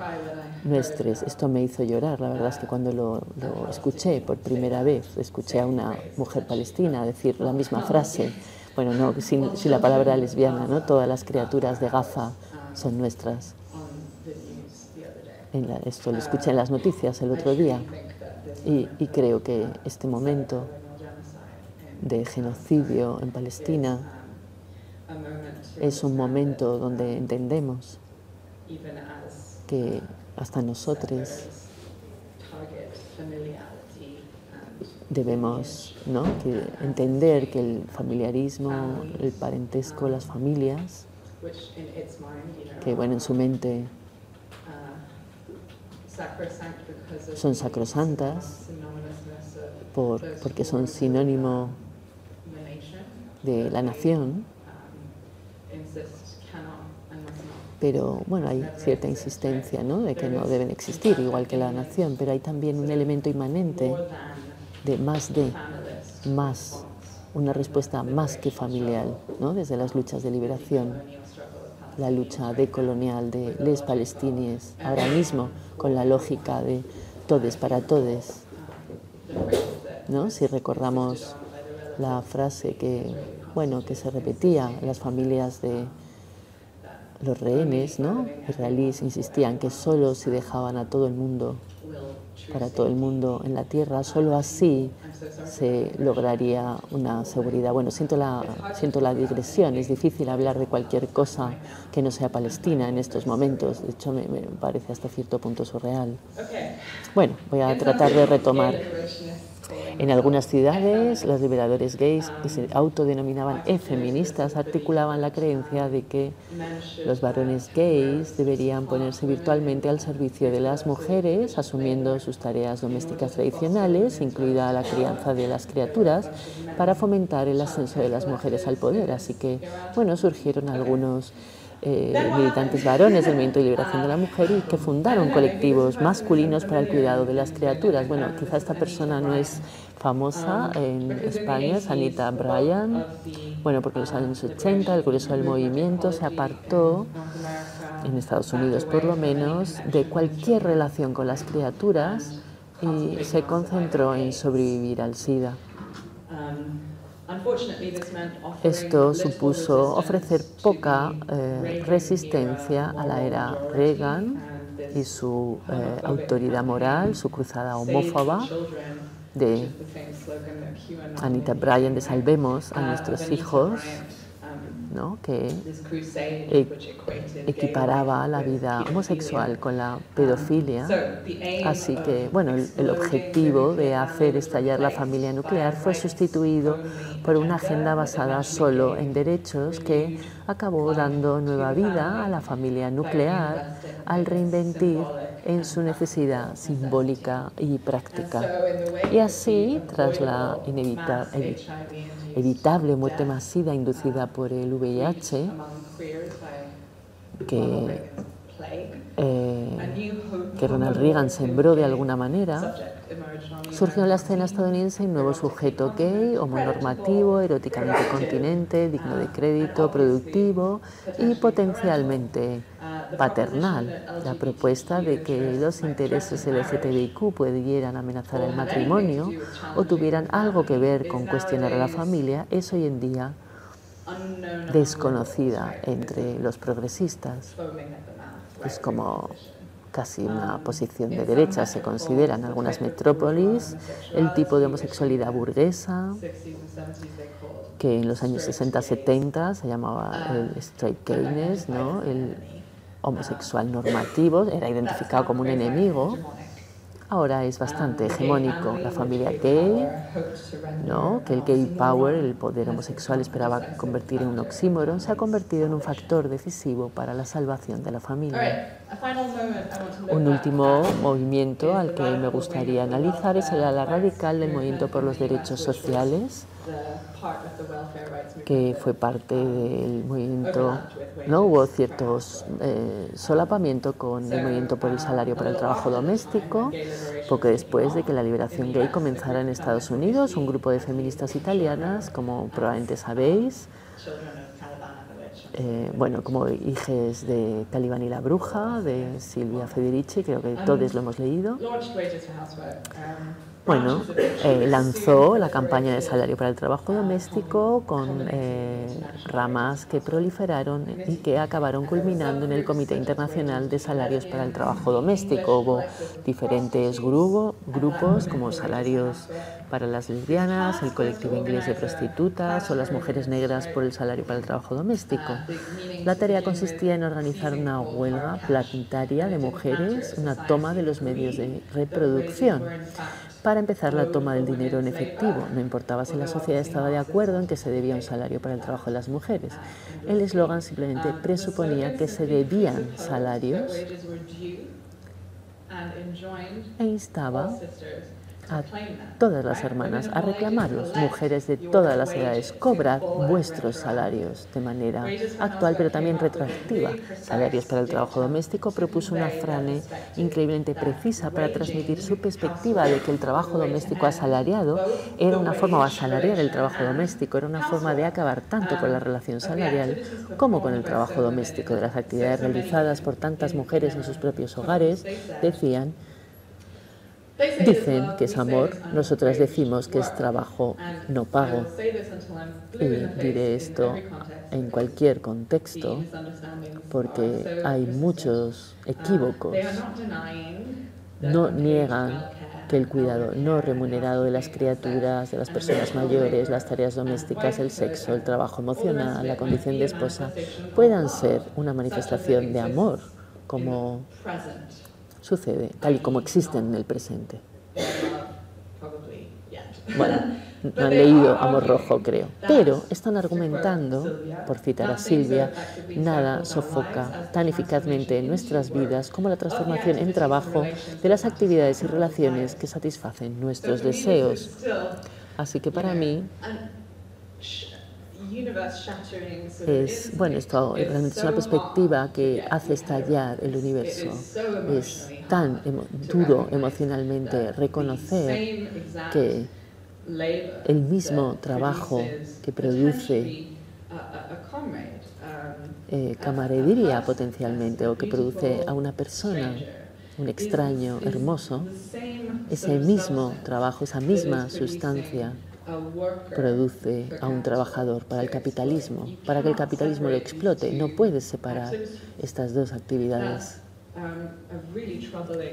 Speaker 5: Esto me hizo llorar, la verdad es que cuando lo, escuché por primera vez, escuché a una mujer palestina decir la misma frase, bueno, no, sin, la palabra lesbiana, ¿no? Todas las criaturas de Gaza son nuestras. esto lo escuché en las noticias el otro día y, y creo que este momento de genocidio en Palestina es un momento donde entendemos que hasta nosotros debemos ¿no? entender que el familiarismo, el parentesco, las familias, que bueno, en su mente son sacrosantas por, porque son sinónimo de la nación, pero bueno, hay cierta insistencia ¿no? de que no deben existir, igual que la nación, pero hay también un elemento inmanente de más de, más, una respuesta más que familiar, ¿no? desde las luchas de liberación, la lucha decolonial de les palestinies, ahora mismo con la lógica de todes para todes. ¿no? Si recordamos la frase que, bueno, que se repetía en las familias de los rehenes ¿no? israelíes insistían que solo si dejaban a todo el mundo, para todo el mundo en la tierra, solo así se lograría una seguridad. Bueno, siento la, siento la digresión, es difícil hablar de cualquier cosa que no sea Palestina en estos momentos, de hecho me, me parece hasta cierto punto surreal. Bueno, voy a tratar de retomar. En algunas ciudades, los liberadores gays, que se autodenominaban efeministas, articulaban la creencia de que los varones gays deberían ponerse virtualmente al servicio de las mujeres, asumiendo sus tareas domésticas tradicionales, incluida la crianza de las criaturas, para fomentar el ascenso de las mujeres al poder. Así que, bueno, surgieron algunos eh, militantes varones del movimiento de liberación de la mujer y que fundaron colectivos masculinos para el cuidado de las criaturas. Bueno, quizá esta persona no es famosa en España, es Anita Bryan, bueno, porque en los años 80 el grueso del movimiento se apartó, en Estados Unidos por lo menos, de cualquier relación con las criaturas y se concentró en sobrevivir al SIDA. Esto supuso ofrecer poca eh, resistencia a la era Reagan y su eh, autoridad moral, su cruzada homófoba de Anita Bryan de Salvemos a nuestros hijos, ¿no? que e- equiparaba la vida homosexual con la pedofilia. Así que, bueno, el, el, objetivo de hacer estallar la familia nuclear fue sustituido por una agenda basada solo en derechos que acabó dando nueva vida a la familia nuclear al reinventir en su necesidad simbólica y práctica. Y así, tras la inevitable evitable muerte masiva inducida por el VIH, que, eh, que Ronald Reagan sembró de alguna manera, surgió en la escena estadounidense un nuevo sujeto gay, homonormativo, eróticamente continente, digno de crédito, productivo y potencialmente paternal. La propuesta de que los intereses LGTBIQ pudieran amenazar el matrimonio o tuvieran algo que ver con cuestionar a la familia es hoy en día desconocida entre los progresistas. Es como casi una posición de derecha, se considera en algunas metrópolis el tipo de homosexualidad burguesa, que en los años 60-70 se llamaba el straight gayness, ¿no? el homosexual normativo, era identificado como un enemigo, ahora es bastante hegemónico. La familia gay, ¿no? que el gay power, el poder homosexual, esperaba convertir en un oxímoron, se ha convertido en un factor decisivo para la salvación de la familia. Un último movimiento al que me gustaría analizar es el ala radical del movimiento por los derechos sociales que fue parte del movimiento, ¿no? Hubo ciertos eh, solapamiento con el movimiento por el salario para el trabajo doméstico, poco después de que la liberación gay comenzara en Estados Unidos, un grupo de feministas italianas, como probablemente sabéis, eh, bueno, como Hijes de Talibán y la Bruja, de Silvia Federici, creo que todos lo hemos leído. Bueno, eh, lanzó la campaña de salario para el trabajo doméstico con eh, ramas que proliferaron y que acabaron culminando en el Comité Internacional de Salarios para el Trabajo Doméstico. Hubo diferentes grupo, grupos como salarios para las lesbianas, el colectivo inglés de prostitutas o las mujeres negras por el salario para el trabajo doméstico. La tarea consistía en organizar una huelga planetaria de mujeres, una toma de los medios de reproducción para empezar la toma del dinero en efectivo. No importaba si la sociedad estaba de acuerdo en que se debía un salario para el trabajo de las mujeres. El eslogan simplemente presuponía que se debían salarios e instaba a todas las hermanas a reclamarlos. Mujeres de todas las edades, cobrad vuestros salarios de manera actual, pero también retroactiva. Salarios para el trabajo doméstico propuso una frase increíblemente precisa para transmitir su perspectiva de que el trabajo doméstico asalariado era una forma, o asalariar el trabajo doméstico, era una forma de acabar tanto con la relación salarial como con el trabajo doméstico. De las actividades realizadas por tantas mujeres en sus propios hogares, decían, dicen que es amor, nosotras decimos que es trabajo no pago. Y diré esto en cualquier contexto porque hay muchos equívocos. No niegan que el cuidado no remunerado de las criaturas, de las personas mayores, las tareas domésticas, el sexo, el trabajo emocional, la condición de esposa, puedan ser una manifestación de amor, como sucede, tal y como existen en el presente. Bueno, no han leído Amor Rojo, creo. Pero están argumentando, por citar a Silvia, nada sofoca tan eficazmente en nuestras vidas como la transformación en trabajo de las actividades y relaciones que satisfacen nuestros deseos. Así que para mí es, bueno, esto realmente es una perspectiva que hace estallar el universo. Es tan duro emocionalmente reconocer que el mismo trabajo que produce eh, camaradería potencialmente o que produce a una persona, un extraño hermoso, ese mismo trabajo, esa misma sustancia produce a un trabajador para el capitalismo, para que el capitalismo lo explote. No puedes separar estas dos actividades.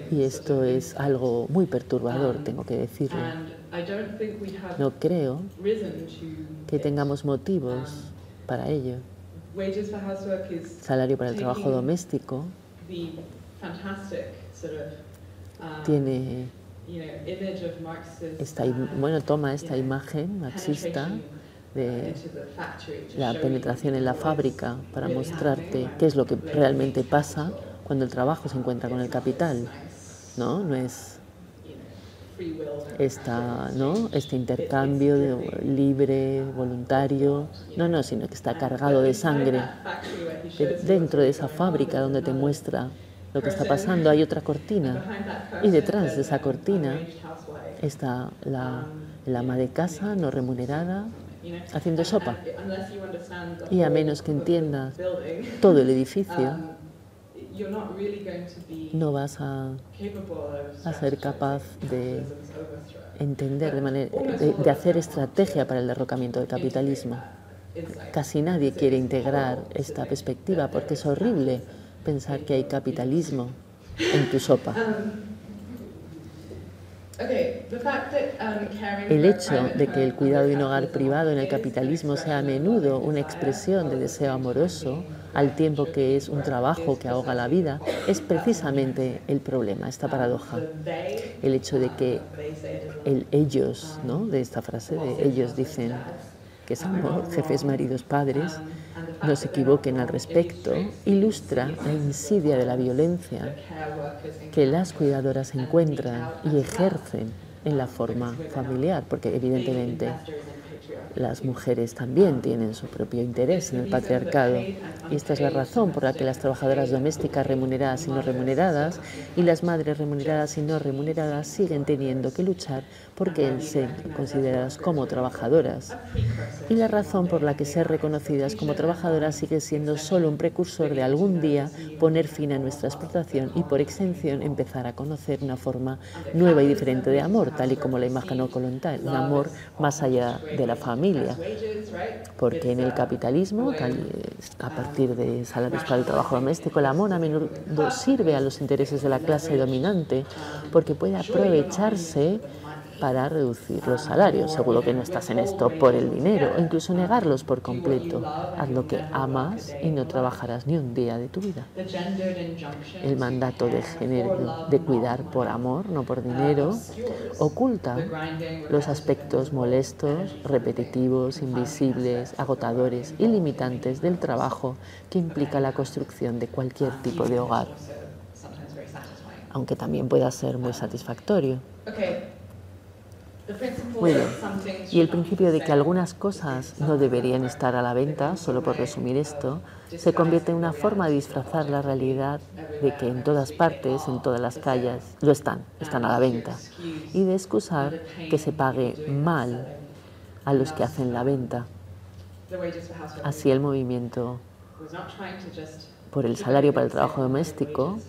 Speaker 5: Y esto es algo muy perturbador, tengo que decirlo. No creo que tengamos motivos para ello. Salario para el trabajo doméstico tiene esta, bueno, toma esta imagen marxista de la penetración en la fábrica para mostrarte qué es lo que realmente pasa cuando el trabajo se encuentra con el capital. No, no es esta, ¿no? este intercambio libre, voluntario, no, no, sino que está cargado de sangre. Dentro de esa fábrica donde te muestra lo que está pasando hay otra cortina y detrás de esa cortina está la, la ama de casa no remunerada haciendo sopa. Y a menos que entiendas todo el edificio, no vas a, ser capaz de entender, de, manera, de, hacer estrategia para el derrocamiento del capitalismo. Casi nadie quiere integrar esta perspectiva porque es horrible pensar que hay capitalismo en tu sopa. El hecho de que el cuidado de un hogar privado en el capitalismo sea a menudo una expresión de deseo amoroso, al tiempo que es un trabajo que ahoga la vida, es precisamente el problema, esta paradoja. El hecho de que el ellos, ¿no? de esta frase, de ellos dicen que es amor, jefes, maridos, padres, no se equivoquen al respecto, ilustra la insidia de la violencia que las cuidadoras encuentran y ejercen en la forma familiar, porque evidentemente las mujeres también tienen su propio interés en el patriarcado. Y esta es la razón por la que las trabajadoras domésticas remuneradas y no remuneradas y las madres remuneradas y no remuneradas siguen teniendo que luchar porque ser consideradas como trabajadoras y la razón por la que ser reconocidas como trabajadoras sigue siendo solo un precursor de algún día poner fin a nuestra explotación y por extensión empezar a conocer una forma nueva y diferente de amor, tal y como la imagen colontal, un amor más allá de la familia. Porque en el capitalismo, a partir de salarios para el trabajo doméstico, el amor a menudo sirve a los intereses de la clase dominante porque puede aprovecharse para reducir los salarios. Seguro que no estás en esto por el dinero o incluso negarlos por completo. Haz lo que amas y no trabajarás ni un día de tu vida. El mandato de, género, de cuidar por amor, no por dinero, oculta los aspectos molestos, repetitivos, invisibles, agotadores y limitantes del trabajo que implica la construcción de cualquier tipo de hogar, aunque también pueda ser muy satisfactorio. Bien. Y el principio de que algunas cosas no deberían estar a la venta, solo por resumir esto, se convierte en una forma de disfrazar la realidad de que en todas partes, en todas las calles, lo están, están a la venta, y de excusar que se pague mal a los que hacen la venta. Así el movimiento por el salario para el trabajo doméstico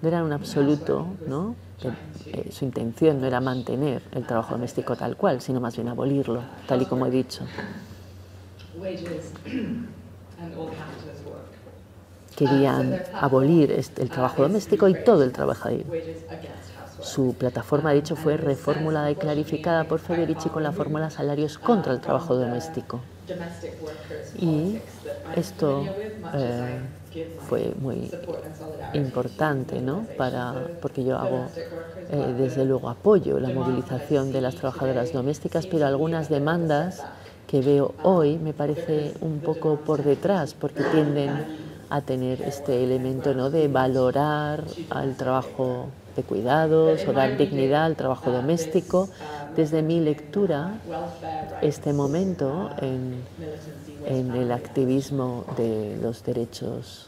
Speaker 5: no era un absoluto, ¿no? Eh, su intención no era mantener el trabajo doméstico tal cual, sino más bien abolirlo, tal y como he dicho. [CLEARS THROAT] Querían abolir este- el trabajo doméstico y todo el trabajo ahí. Su plataforma, de hecho, fue reformulada y clarificada por Federici con la fórmula salarios contra el trabajo doméstico. Y esto eh, fue muy importante, ¿no? Para, porque yo hago, eh, desde luego, apoyo la movilización de las trabajadoras domésticas, pero algunas demandas que veo hoy me parece un poco por detrás, porque tienden a tener este elemento, ¿no? De valorar al trabajo de cuidados o dar dignidad al trabajo doméstico. Desde mi lectura, este momento en, en el activismo de los derechos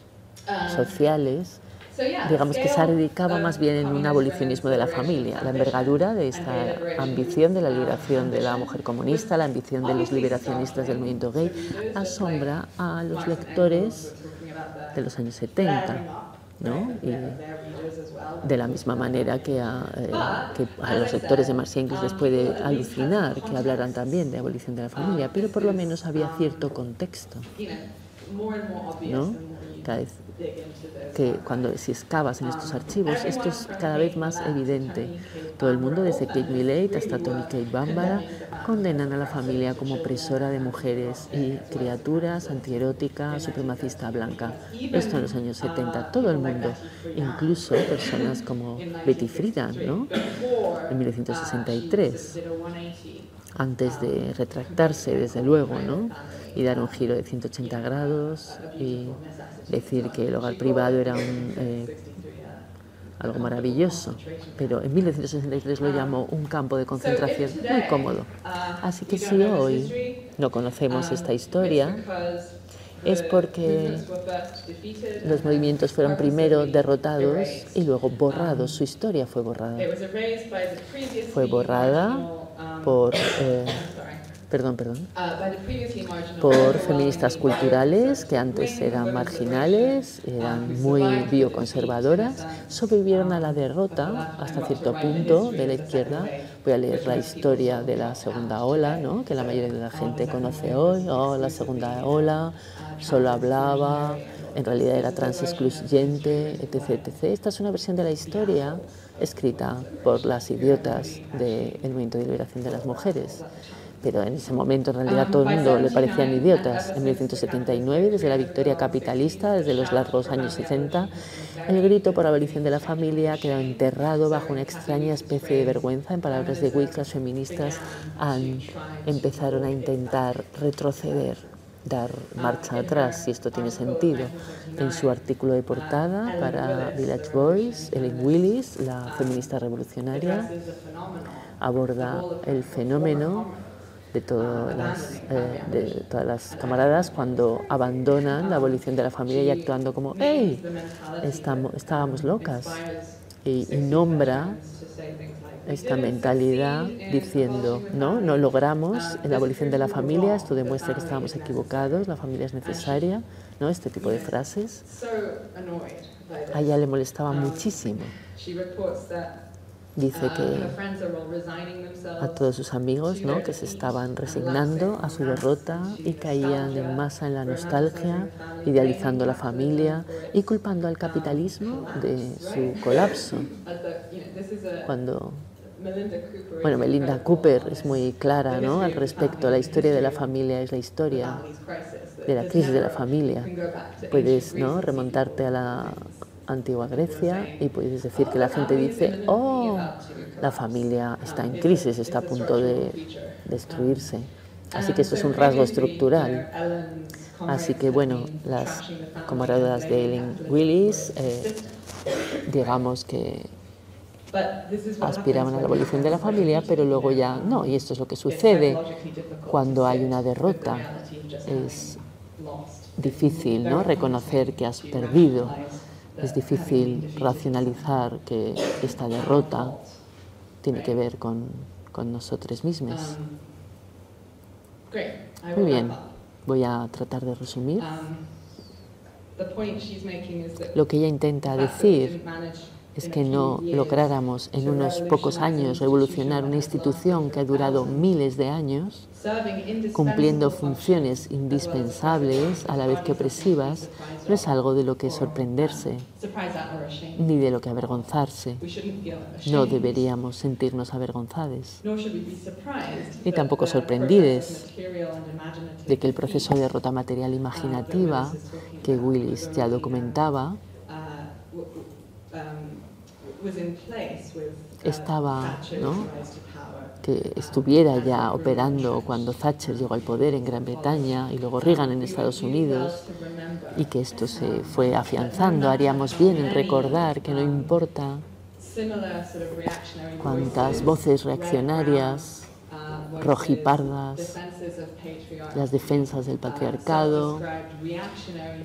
Speaker 5: sociales,
Speaker 3: So yeah,
Speaker 5: digamos que se dedicaba
Speaker 3: of
Speaker 5: más bien en un abolicionismo de la familia, la envergadura de esta ambición de la liberación de la mujer comunista, la ambición de los liberacionistas del movimiento gay, asombra a los lectores de los años 70, ¿no? Y de la misma manera que a, eh, que a los lectores de Marcia Inglis les puede alucinar que hablaran también de abolición de la familia, pero por lo menos había cierto contexto, ¿no? Cada vez que cuando si excavas en estos archivos, esto es cada vez más evidente. Todo el mundo, desde Kate Millett hasta Tony Kate Bambara, condenan a la familia como opresora de mujeres y criaturas, antierótica, supremacista blanca. Esto en los años 70, todo el mundo, incluso personas como Betty Friedan, ¿no? En 1963
Speaker 3: Did a 180.
Speaker 5: Antes de retractarse, desde luego, ¿no? Y dar un giro de 180 grados y decir que el hogar privado era un, eh, algo maravilloso. Pero en 1963 lo llamó un campo de concentración muy cómodo. Así que si hoy no conocemos esta historia, es porque los movimientos fueron primero derrotados y luego borrados. Su historia fue borrada. Fue borrada por, eh, perdón, perdón, por feministas culturales que antes eran marginales, eran muy bioconservadoras, sobrevivieron a la derrota hasta cierto punto de la izquierda. Voy a leer la historia de la segunda ola, ¿no? que la mayoría de la gente conoce hoy. Oh, la segunda ola solo hablaba, en realidad era trans excluyente, etc, etc. Esta es una versión de la historia escrita por las idiotas del movimiento de liberación de las mujeres pero en ese momento en realidad todo el mundo le parecían idiotas. En 1979, desde la victoria capitalista, desde los largos años 60, el grito por abolición de la familia quedó enterrado bajo una extraña especie de vergüenza. En palabras de Wick, las feministas han, empezaron a intentar retroceder dar marcha atrás, si esto tiene sentido. En su artículo de portada para Village Voice, Ellen Willis, la feminista revolucionaria, aborda el fenómeno de todas, las, eh, de todas las camaradas cuando abandonan la abolición de la familia y actuando como, ¡hey! Estamos, estábamos locas. Y, y nombra esta mentalidad diciendo, no, no logramos la abolición de la familia, esto demuestra que estábamos equivocados, la familia es necesaria, ¿no? Este tipo de frases. A ella le molestaba muchísimo. Dice que a todos sus amigos ¿no? que se estaban resignando a su derrota y caían en masa en la nostalgia, idealizando la familia y culpando al capitalismo de su colapso. Cuando bueno, Melinda Cooper es muy clara ¿no? al respecto. La historia de la familia es la historia de la crisis de la familia. Puedes ¿no? remontarte a la antigua Grecia y puedes decir que la gente dice, oh, la familia está en crisis, está a punto de destruirse. Así que esto es un rasgo estructural. Así que bueno, las camaradas de Ellen Willis, eh, digamos que aspiraban a la abolición de la familia, pero luego ya no. Y esto es lo que sucede cuando hay una derrota. Es difícil ¿no? reconocer que has perdido. Es difícil racionalizar que esta derrota tiene que ver con, con nosotros mismos. Muy bien, voy a tratar de resumir. Lo que ella intenta decir es que no lográramos en unos pocos años revolucionar una institución que ha durado miles de años, cumpliendo funciones indispensables a la vez que opresivas, no es algo de lo que sorprenderse ni de lo que avergonzarse. No deberíamos sentirnos avergonzados, ni tampoco sorprendidos de que el proceso de derrota material imaginativa que Willis ya documentaba estaba, ¿no? que estuviera ya operando cuando Thatcher llegó al poder en Gran Bretaña y luego Reagan en Estados Unidos y que esto se fue afianzando. Haríamos bien en recordar que no importa cuántas voces reaccionarias rojipardas, las defensas del patriarcado,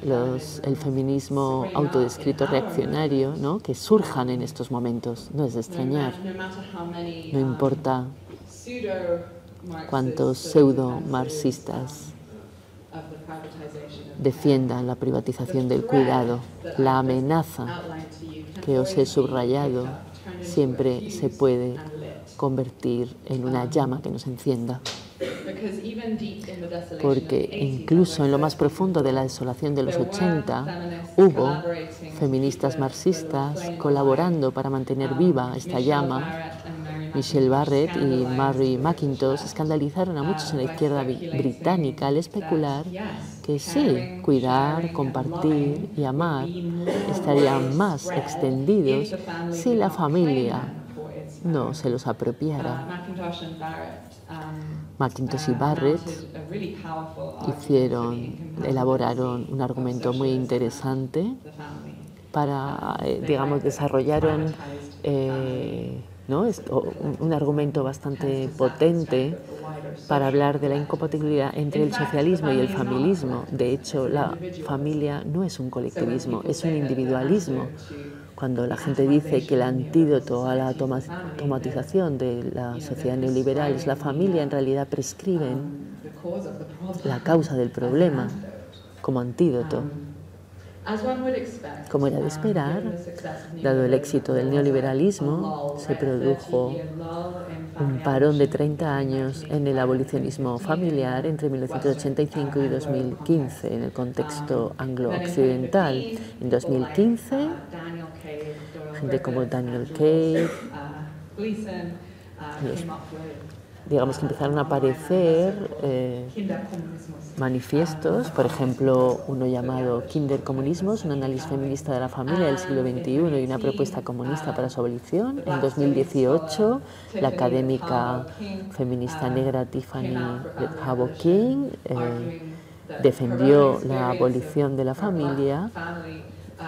Speaker 5: el feminismo autodescrito reaccionario, ¿no? que surjan en estos momentos. No es de extrañar. No importa cuántos pseudo-marxistas defiendan la privatización del cuidado, la amenaza que os he subrayado siempre se puede convertir en una llama que nos encienda. Porque incluso en lo más profundo de la desolación de los 80 hubo feministas marxistas colaborando para mantener viva esta llama. Michelle Barrett y Mary McIntosh escandalizaron a muchos en la izquierda británica al especular que sí, cuidar, compartir y amar estarían más extendidos si la familia no se los apropiara. Macintosh y Barrett hicieron, elaboraron un argumento muy interesante para, eh, digamos, desarrollaron eh, ¿no? un argumento bastante potente para hablar de la incompatibilidad entre el socialismo y el familismo. De hecho, la familia no es un colectivismo, es un individualismo cuando la gente dice que el antídoto a la automatización de la sociedad neoliberal es la familia, en realidad prescriben la causa del problema como antídoto. Como era de esperar, dado el éxito del neoliberalismo, se produjo un parón de 30 años en el abolicionismo familiar entre 1985 y 2015 en el contexto anglo-occidental. En 2015, gente como Daniel Cave, digamos que empezaron a aparecer eh, manifiestos, por ejemplo, uno llamado Kindercomunismos, un análisis feminista de la familia del siglo XXI y una propuesta comunista para su abolición. En 2018, la académica feminista negra Tiffany Habo King eh, defendió la abolición de la familia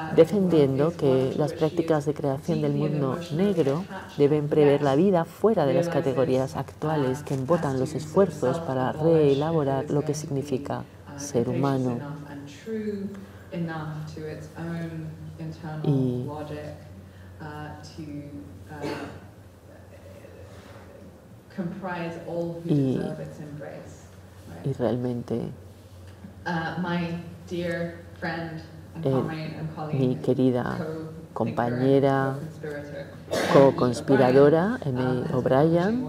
Speaker 5: defendiendo que las prácticas de creación del mundo negro deben prever la vida fuera de las categorías actuales que embotan los esfuerzos para reelaborar lo que significa ser humano. Y y, y realmente eh, mi querida compañera co-conspiradora, Emily O'Brien,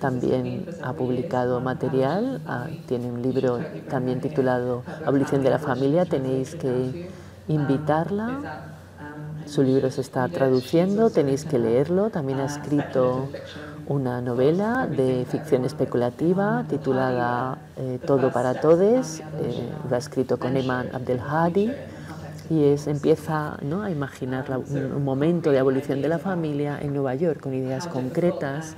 Speaker 5: también ha publicado material, ah, tiene un libro también titulado Abolición de la Familia, tenéis que invitarla. Su libro se está traduciendo, tenéis que leerlo. También ha escrito una novela de ficción especulativa titulada eh, Todo para Todes. Eh, lo ha escrito con Eman Abdelhadi y es, empieza a imaginar un, momento de abolición de la familia en Nueva York con ideas concretas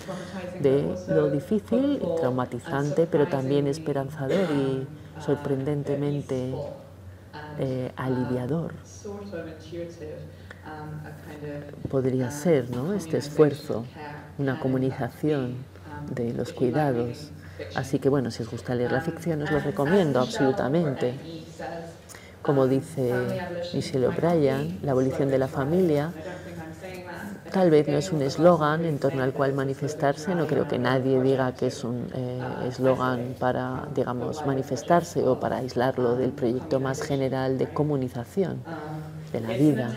Speaker 5: de lo difícil y traumatizante, pero también esperanzador y sorprendentemente eh, aliviador. Podría ser ¿no? este esfuerzo, una comunicación de los cuidados. Así que bueno, si os gusta leer la ficción, os lo recomiendo absolutamente. Como dice Michelle O'Brien, la abolición de la familia tal vez no es un eslogan en torno al cual manifestarse, no creo que nadie diga que es un eh, eslogan para, digamos, manifestarse o para aislarlo del proyecto más general de comunización de la vida.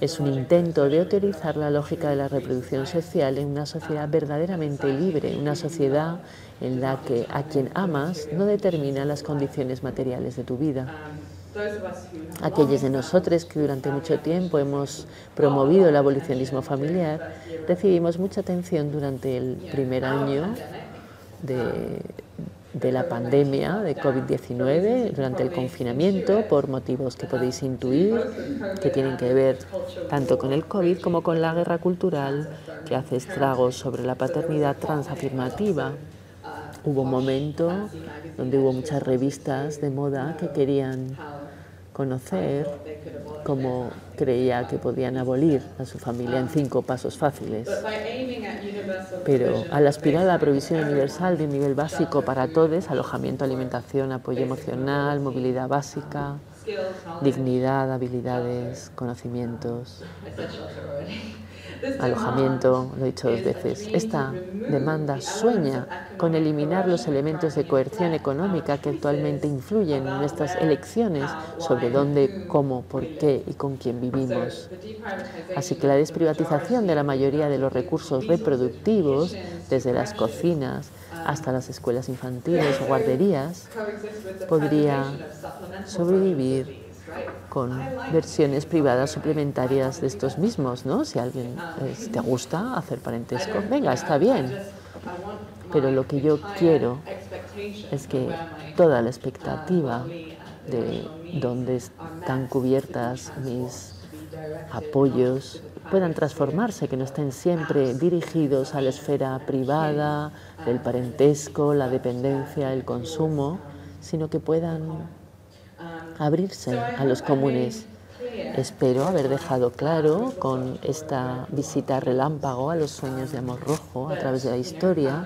Speaker 5: Es un intento de autorizar la lógica de la reproducción social en una sociedad verdaderamente libre, una sociedad en la que a quien amas no determina las condiciones materiales de tu vida. Aquellos de nosotros que durante mucho tiempo hemos promovido el abolicionismo familiar, recibimos mucha atención durante el primer año de, de la pandemia de COVID-19 durante el confinamiento por motivos que podéis intuir, que tienen que ver tanto con el COVID como con la guerra cultural que hace estragos sobre la paternidad transafirmativa. Hubo un momento donde hubo muchas revistas de moda que querían conocer cómo creía que podían abolir a su familia en cinco pasos fáciles. Pero al aspirar a la provisión universal de un nivel básico para todos, alojamiento, alimentación, apoyo emocional, movilidad básica, dignidad, habilidades, conocimientos, alojamiento, lo he dicho dos veces. Esta demanda sueña con eliminar los elementos de coerción económica que actualmente influyen en nuestras elecciones sobre dónde, cómo, por qué y con quién vivimos. Así que la desprivatización de la mayoría de los recursos reproductivos, desde las cocinas hasta las escuelas infantiles o guarderías, podría sobrevivir con versiones privadas suplementarias de estos mismos, ¿no? Si alguien eh, te gusta hacer parentesco, venga, está bien. Pero lo que yo quiero es que toda la expectativa de dónde están cubiertas mis apoyos puedan transformarse, que no estén siempre dirigidos a la esfera privada, del parentesco, la dependencia, el consumo, sino que puedan abrirse a los comunes. Espero haber dejado claro con esta visita relámpago a los sueños de amor rojo a través de la historia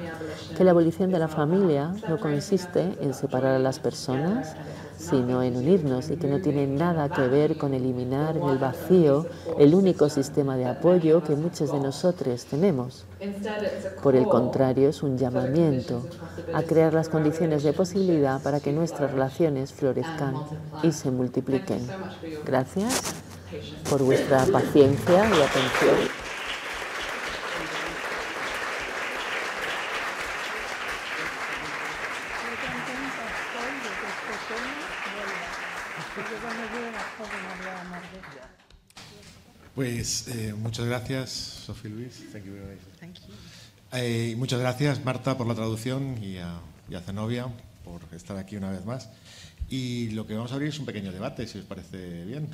Speaker 5: que la abolición de la familia no consiste en separar a las personas, sino en unirnos y que no tiene nada que ver con eliminar el vacío el único sistema de apoyo que muchos de nosotros tenemos. Por el contrario, es un llamamiento a crear las condiciones de posibilidad para que nuestras relaciones florezcan y se multipliquen. Gracias por vuestra paciencia y atención.
Speaker 4: Pues eh, muchas gracias, Sofía Luis. Eh, muchas gracias, Marta, por la traducción y a, y a Zenobia por estar aquí una vez más. Y lo que vamos a abrir es un pequeño debate, si os parece bien.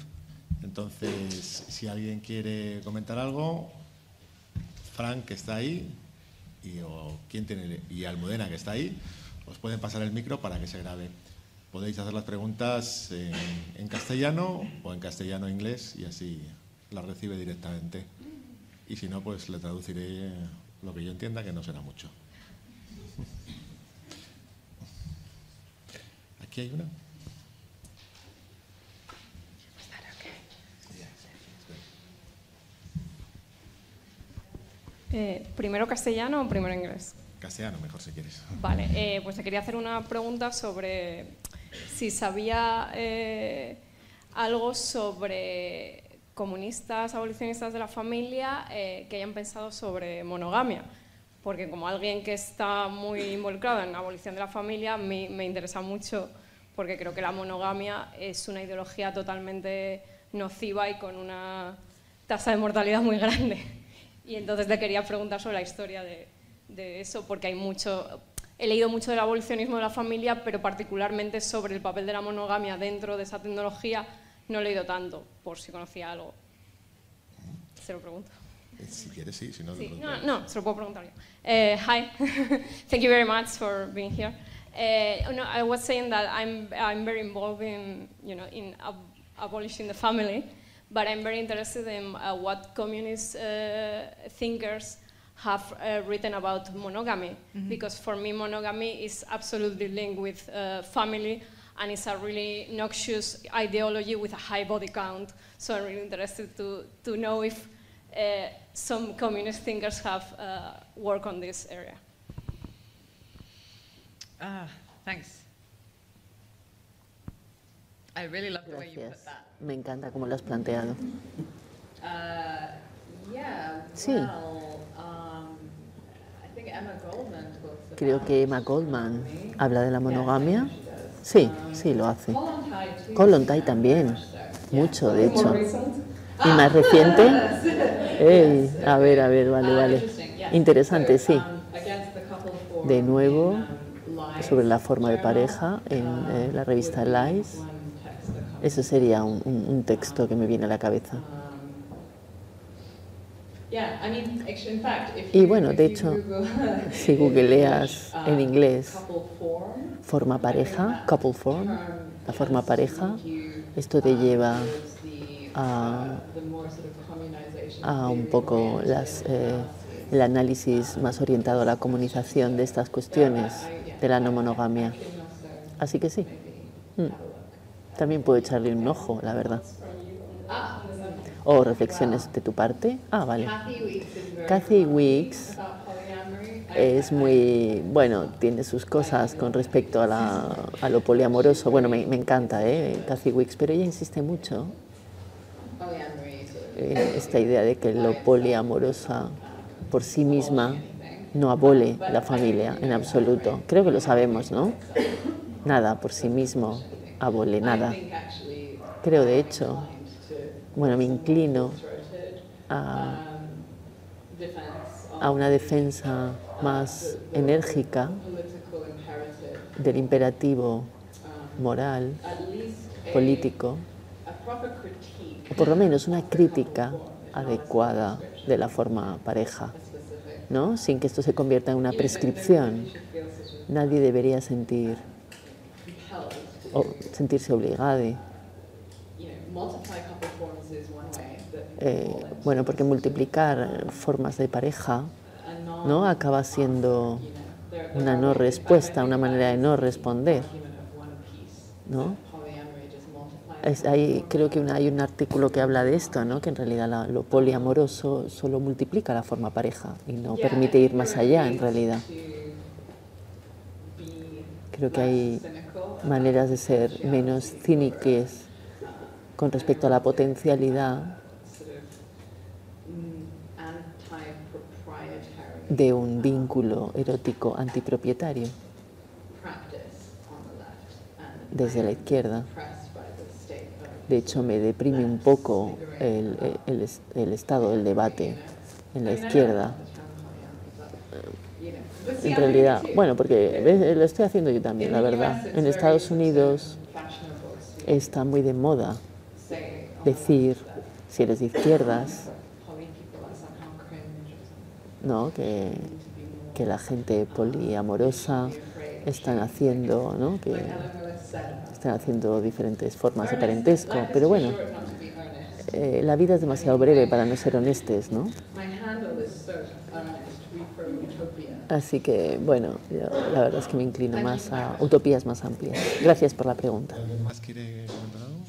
Speaker 4: Entonces, si alguien quiere comentar algo, Frank, que está ahí, y, o, ¿quién tiene, y Almudena, que está ahí, os pueden pasar el micro para que se grabe. Podéis hacer las preguntas en, en castellano o en castellano-inglés y así la recibe directamente. Y si no, pues le traduciré lo que yo entienda, que no será mucho. Aquí hay una.
Speaker 6: Eh, ¿Primero castellano o primero inglés?
Speaker 4: Castellano, mejor si quieres.
Speaker 6: Vale, eh, pues te quería hacer una pregunta sobre si sabía eh, algo sobre comunistas, abolicionistas de la familia eh, que hayan pensado sobre monogamia. Porque como alguien que está muy involucrado en la abolición de la familia, me, me interesa mucho porque creo que la monogamia es una ideología totalmente nociva y con una tasa de mortalidad muy grande. Y entonces te quería preguntar sobre la historia de, eso, porque hay mucho, he leído mucho del abolicionismo de la familia, pero particularmente sobre el papel de la monogamia dentro de esa tecnología no he leído tanto, por si conocía algo. Se lo pregunto.
Speaker 4: Si quieres, sí, si no...
Speaker 6: Sí. No, no, se lo puedo preguntar yo. Uh, hi, [LAUGHS] thank you very much for being here. Uh, no, I was saying that I'm, I'm very involved in, you know, in ab abolishing the family, but I'm very interested in uh, what communist uh, thinkers have uh, written about monogamy, mm -hmm. because for me monogamy is absolutely linked with uh, family and it's a really noxious ideology with a high body count. So I'm really interested to, to know if uh, some communist thinkers have uh, worked on this area.
Speaker 3: Ah, thanks. I really love the way you put
Speaker 5: Gracias.
Speaker 3: that.
Speaker 5: Me encanta cómo lo has planteado.
Speaker 3: Uh, yeah.
Speaker 5: Sí.
Speaker 3: Well, um, I think Emma Goldman talks
Speaker 5: Creo que Emma Goldman habla de la monogamia. Sí, sí, lo hace.
Speaker 3: Kollontai
Speaker 5: también, mucho de hecho. ¿Y más reciente? A ver, a ver, vale, vale. Interesante, sí. De nuevo, sobre la forma de pareja en eh, la revista Lies. Eso sería un texto que me viene a la cabeza.
Speaker 3: Yeah, I mean, actually, in fact, if
Speaker 5: Y bueno, de hecho, si googleas [LAUGHS] en
Speaker 3: uh,
Speaker 5: inglés forma pareja, couple form, la forma pareja, esto te
Speaker 3: um,
Speaker 5: lleva a,
Speaker 3: uh,
Speaker 5: a un poco las, eh, el análisis más orientado a la comunización de estas cuestiones de la no monogamia. Así que sí, mm, también puedo echarle un ojo, la verdad. O reflexiones de tu parte. Ah, vale.
Speaker 3: Kathy Weeks
Speaker 5: Kathy Weeks es muy, bueno, tiene sus cosas con respecto a, la- a lo poliamoroso. Bueno, me, me encanta, ¿eh? Cathy Wicks, pero ella insiste mucho en esta idea de que lo poliamorosa por sí misma no abole la familia en absoluto. Creo que lo sabemos, ¿no? Nada por sí mismo abole nada. Creo, de hecho, bueno, me inclino a, una defensa más enérgica del imperativo moral, político, o por lo menos una crítica adecuada de la forma pareja. ¿no? Sin que esto se convierta en una prescripción. Nadie debería sentir o sentirse obligado. Eh, bueno, porque multiplicar formas de pareja no acaba siendo una no respuesta, una manera de no responder. ¿no? Es- hay, creo que una- hay un artículo que habla de esto, ¿no? que en realidad la- lo poliamoroso solo multiplica la forma pareja y no permite ir más allá en realidad. Creo que hay maneras de ser menos cínicas con respecto a la potencialidad de un vínculo erótico antipropietario desde la izquierda. De hecho, me deprime un poco el, el- estado del debate en la izquierda. En realidad, bueno, porque lo estoy haciendo yo también, la verdad. En Estados Unidos está muy de moda decir, si eres de izquierdas, ¿no? que, que la gente poliamorosa están haciendo, ¿no? que están haciendo diferentes formas de parentesco. Pero bueno, eh, la vida es demasiado breve para no ser honestes, ¿no? Así que, bueno, yo la verdad es que me inclino más a utopías más amplias. Gracias por la pregunta.
Speaker 4: ¿Alguien más quiere comentar algo?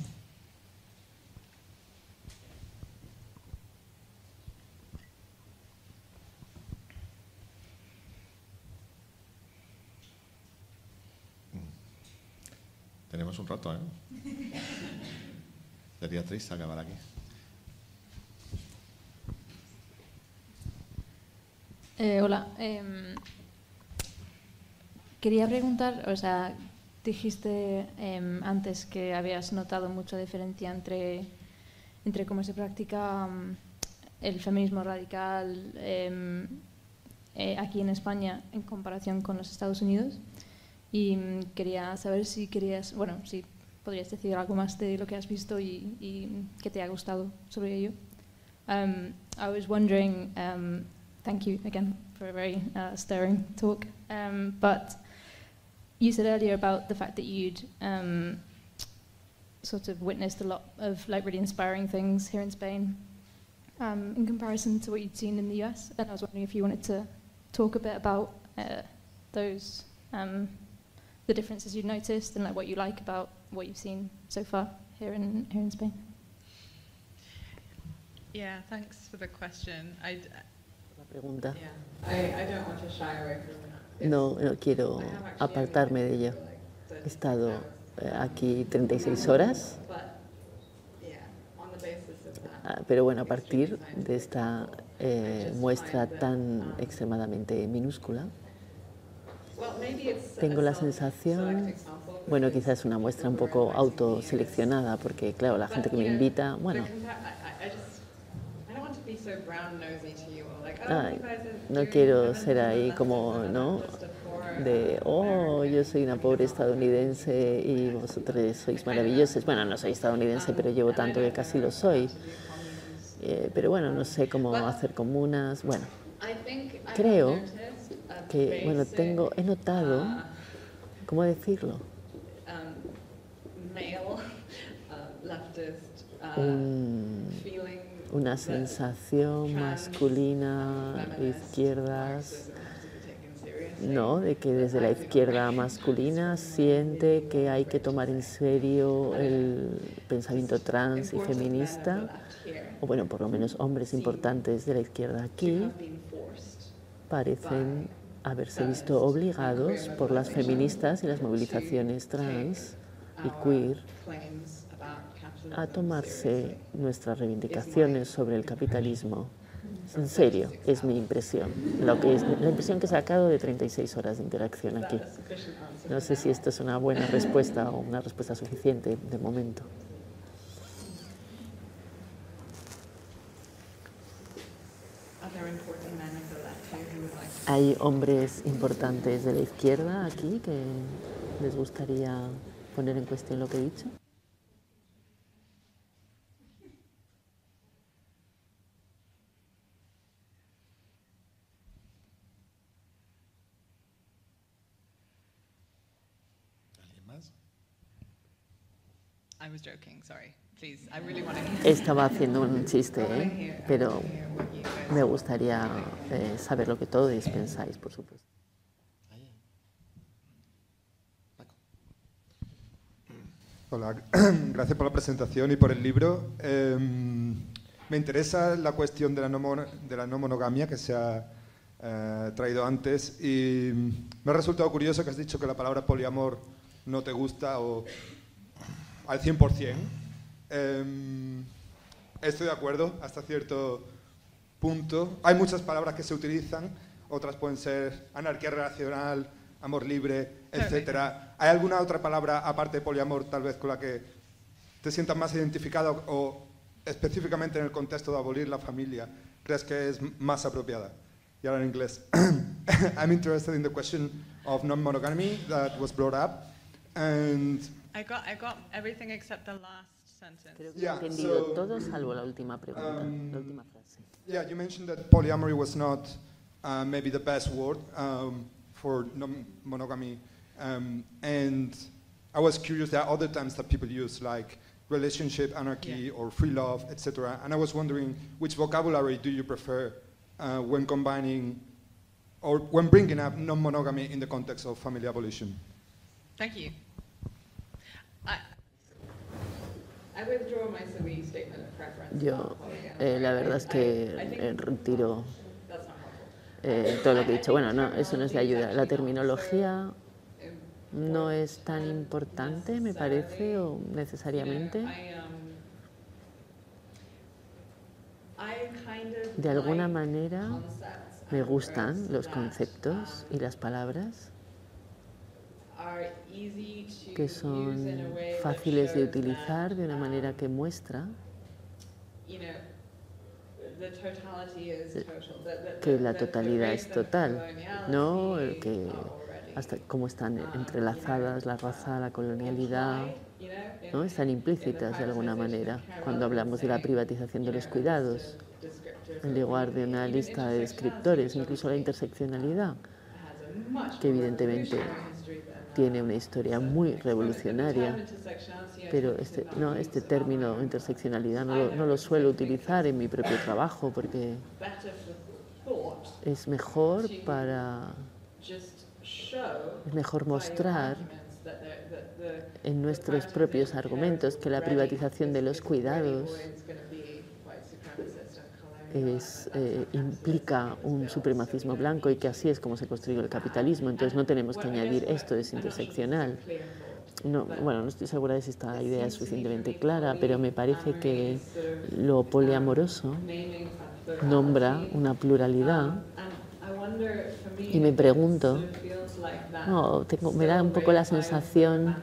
Speaker 4: Mm. Tenemos ¿eh? Sería triste acabar aquí.
Speaker 7: Eh, hola. em, quería preguntar, o sea, dijiste em, antes que habías notado mucha diferencia entre, entre cómo se practica mm, el feminismo radical em, eh, aquí en España en comparación con los Estados Unidos. Y mm, quería saber si querías, bueno, si podrías decir algo más de lo que has visto y, y qué te ha gustado sobre ello. Um, I was wondering, um, thank you again for a very uh, stirring talk, um, but you said earlier about the fact that you'd um, sort of witnessed a lot of like really inspiring things here in Spain um, in comparison to what you'd seen in the US, and I was wondering if you wanted to talk a bit about uh, those, um, the differences you've noticed and like what you like about what you've seen so far here in here in Spain.
Speaker 3: Yeah, thanks for the question. I, d-
Speaker 5: La pregunta.
Speaker 3: yeah, I, I don't want to shy away from.
Speaker 5: No, no quiero apartarme de ello. He estado eh, aquí 36 horas, Ah, pero bueno, a partir de esta eh, muestra tan extremadamente minúscula, tengo la sensación, bueno, quizás es una muestra un poco autoseleccionada, porque claro, la gente que me invita, bueno, ay, no quiero ser ahí como, ¿no? De, oh, yo soy una pobre estadounidense y vosotros sois maravillosos. Bueno, no soy estadounidense, pero llevo tanto que casi lo soy. Eh, pero bueno, no sé cómo hacer comunas. Bueno, creo que, bueno, tengo, he notado, ¿cómo decirlo? Un, una sensación masculina de izquierdas, ¿no? De que desde la izquierda masculina siente que hay que tomar en serio el pensamiento trans y feminista o bueno, por lo menos hombres importantes de la izquierda aquí, parecen haberse visto obligados por las feministas y las movilizaciones trans y queer a tomarse nuestras reivindicaciones sobre el capitalismo. En serio, es mi impresión, lo que es, la impresión que he sacado de 36 horas de interacción aquí. No sé si esto es una buena respuesta o una respuesta suficiente de momento. ¿Hay hombres importantes de la izquierda aquí que les gustaría poner en cuestión lo que he dicho?
Speaker 4: ¿Alguien más?
Speaker 3: I was joking, sorry.
Speaker 5: Estaba haciendo un chiste, ¿eh? pero me gustaría eh, saber lo que todos pensáis, por supuesto.
Speaker 8: Hola, [CLEARS THROAT] gracias por la presentación y por el libro. Em, me interesa la cuestión de la no, de la no monogamia que se ha eh, traído antes y me ha resultado curioso que has dicho que la palabra poliamor no te gusta o al 100%. Em, estoy de acuerdo hasta cierto punto. Hay muchas palabras que se utilizan, otras pueden ser anarquía relacional, amor libre, etcétera. ¿Hay alguna otra palabra aparte de poliamor tal vez con la que te sientas más identificado o específicamente en el contexto de abolir la familia crees que es más apropiada? Y ahora en inglés. [COUGHS] I'm interested in the question of non-monogamy that was brought up and
Speaker 3: I got, I got everything except the last.
Speaker 5: Creo que
Speaker 8: Yeah,
Speaker 5: he entendido
Speaker 8: so,
Speaker 5: todo salvo la última pregunta,
Speaker 8: um,
Speaker 5: la última frase.
Speaker 8: Yeah, you mentioned that polyamory was not uh, maybe the best word um, for non-monogamy, um, and I was curious. There are other terms that people use, like relationship anarchy or free love, etc. And I was wondering which vocabulary do you prefer uh, when combining or when bringing up non-monogamy in the context of family abolition?
Speaker 3: Thank you.
Speaker 5: Yo, eh, la verdad es que eh, retiro eh, todo lo que he dicho. Bueno, no, eso no es de ayuda. La terminología no es tan importante, me parece, o necesariamente.
Speaker 3: Um,
Speaker 5: De alguna manera me gustan los conceptos y las palabras que son fáciles de utilizar de una
Speaker 3: um,
Speaker 5: manera que muestra
Speaker 3: that-
Speaker 5: que la totalidad es total, ¿no? Que hasta cómo están entrelazadas la raza, la colonialidad, ¿no? Están implícitas de alguna manera cuando hablamos de la privatización de los cuidados, en lugar de una lista de descriptores, incluso la interseccionalidad, que evidentemente tiene una historia muy revolucionaria, pero este, no, este término interseccionalidad no lo, no lo suelo utilizar en mi propio trabajo porque es mejor para es mejor mostrar en nuestros propios argumentos que la privatización de los cuidados eh, implica un supremacismo blanco y que así es como se construyó el capitalismo. Entonces no tenemos que añadir esto es interseccional. no, bueno, no estoy segura de si esta idea es suficientemente clara, pero me parece que lo poliamoroso nombra una pluralidad y me pregunto, tengo, me da un poco la sensación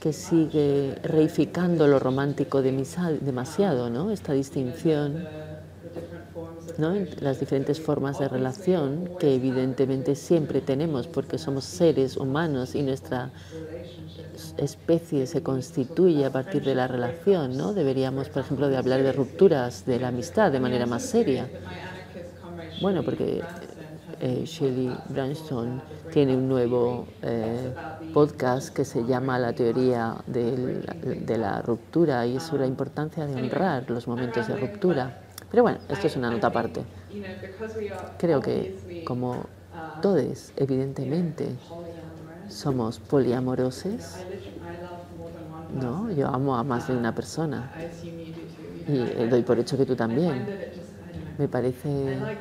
Speaker 5: que sigue reificando lo romántico demasiado, ¿no? Esta distinción ¿no? las diferentes formas de relación que evidentemente siempre tenemos porque somos seres humanos y nuestra especie se constituye a partir de la relación, ¿no? Deberíamos, por ejemplo, de hablar de rupturas de la amistad de manera más seria. Bueno, porque eh, Shelley Branstone tiene un nuevo eh, podcast que se llama La teoría de la ruptura y es sobre la importancia de honrar los momentos de ruptura. Pero bueno, esto es una nota aparte. Creo que como todos, evidentemente, somos poliamorosos, ¿no? Yo amo a más de una persona y doy por hecho que tú también. Me parece,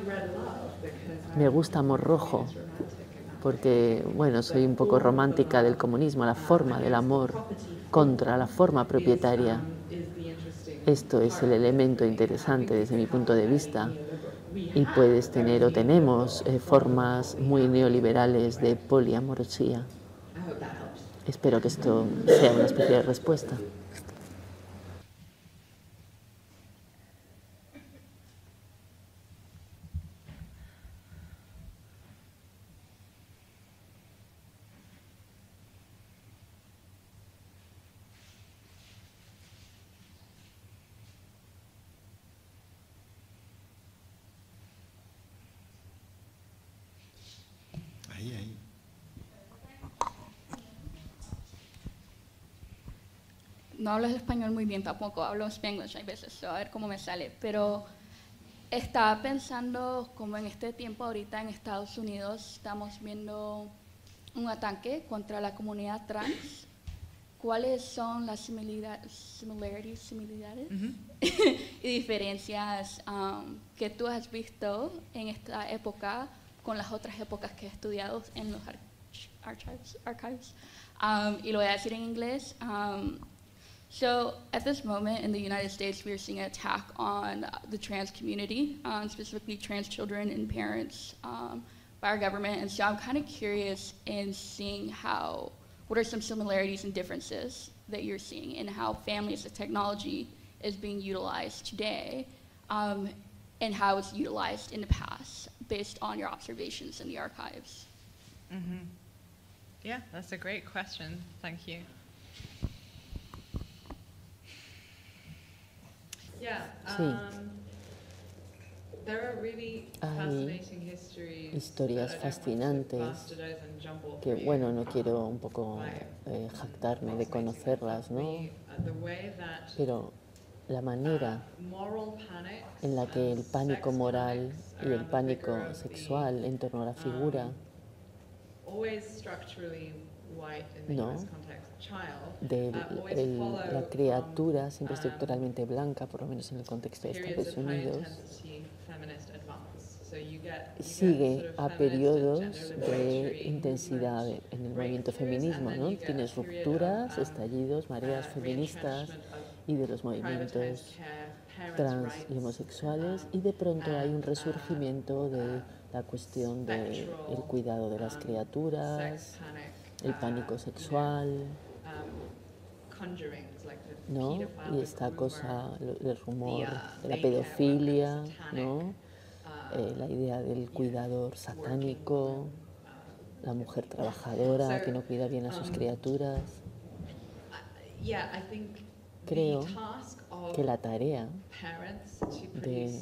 Speaker 5: me gusta amor rojo, porque, bueno, soy un poco romántica del comunismo, la forma del amor contra la forma propietaria. Esto es el elemento interesante desde mi punto de vista y puedes tener o tenemos eh, formas muy neoliberales de poliamorosía. Espero que esto sea una especie de respuesta.
Speaker 9: No hablo español muy bien tampoco, hablo spanglish hay veces, a ver cómo me sale, pero estaba pensando como en este tiempo ahorita en Estados Unidos estamos viendo un ataque contra la comunidad trans. ¿Cuáles son las similitudes, similarities, [LAUGHS] y diferencias um, que tú has visto en esta época con las otras épocas que he estudiado en los archives? archives? Um, y lo voy a decir en inglés. Um, So at this moment in the United States, we are seeing an attack on the trans community, um, specifically trans children and parents um, by our government. And so I'm kind of curious in seeing how, what are some similarities and differences that you're seeing in how families and technology is being utilized today um, and how it's utilized in the past based on your observations in the archives?
Speaker 3: Mm-hmm. Yeah, that's a great question. Thank you.
Speaker 5: Hay historias fascinantes que, bueno, no quiero un poco eh, jactarme de conocerlas, ¿no? Pero la manera en la que el pánico moral y el pánico sexual en torno a la figura no de la criatura siempre estructuralmente blanca, por lo menos en el contexto de Estados Unidos, sigue a periodos de intensidad en el movimiento feminismo. ¿no? Tienes rupturas, estallidos, mareas feministas y de los movimientos trans y homosexuales y de pronto hay un resurgimiento de la cuestión del cuidado de las criaturas, el pánico sexual, ¿no? Y esta cosa, el rumor de la pedofilia, ¿no? Eh, la idea del cuidador satánico, la mujer trabajadora que no cuida bien a sus um, criaturas. Creo que la tarea de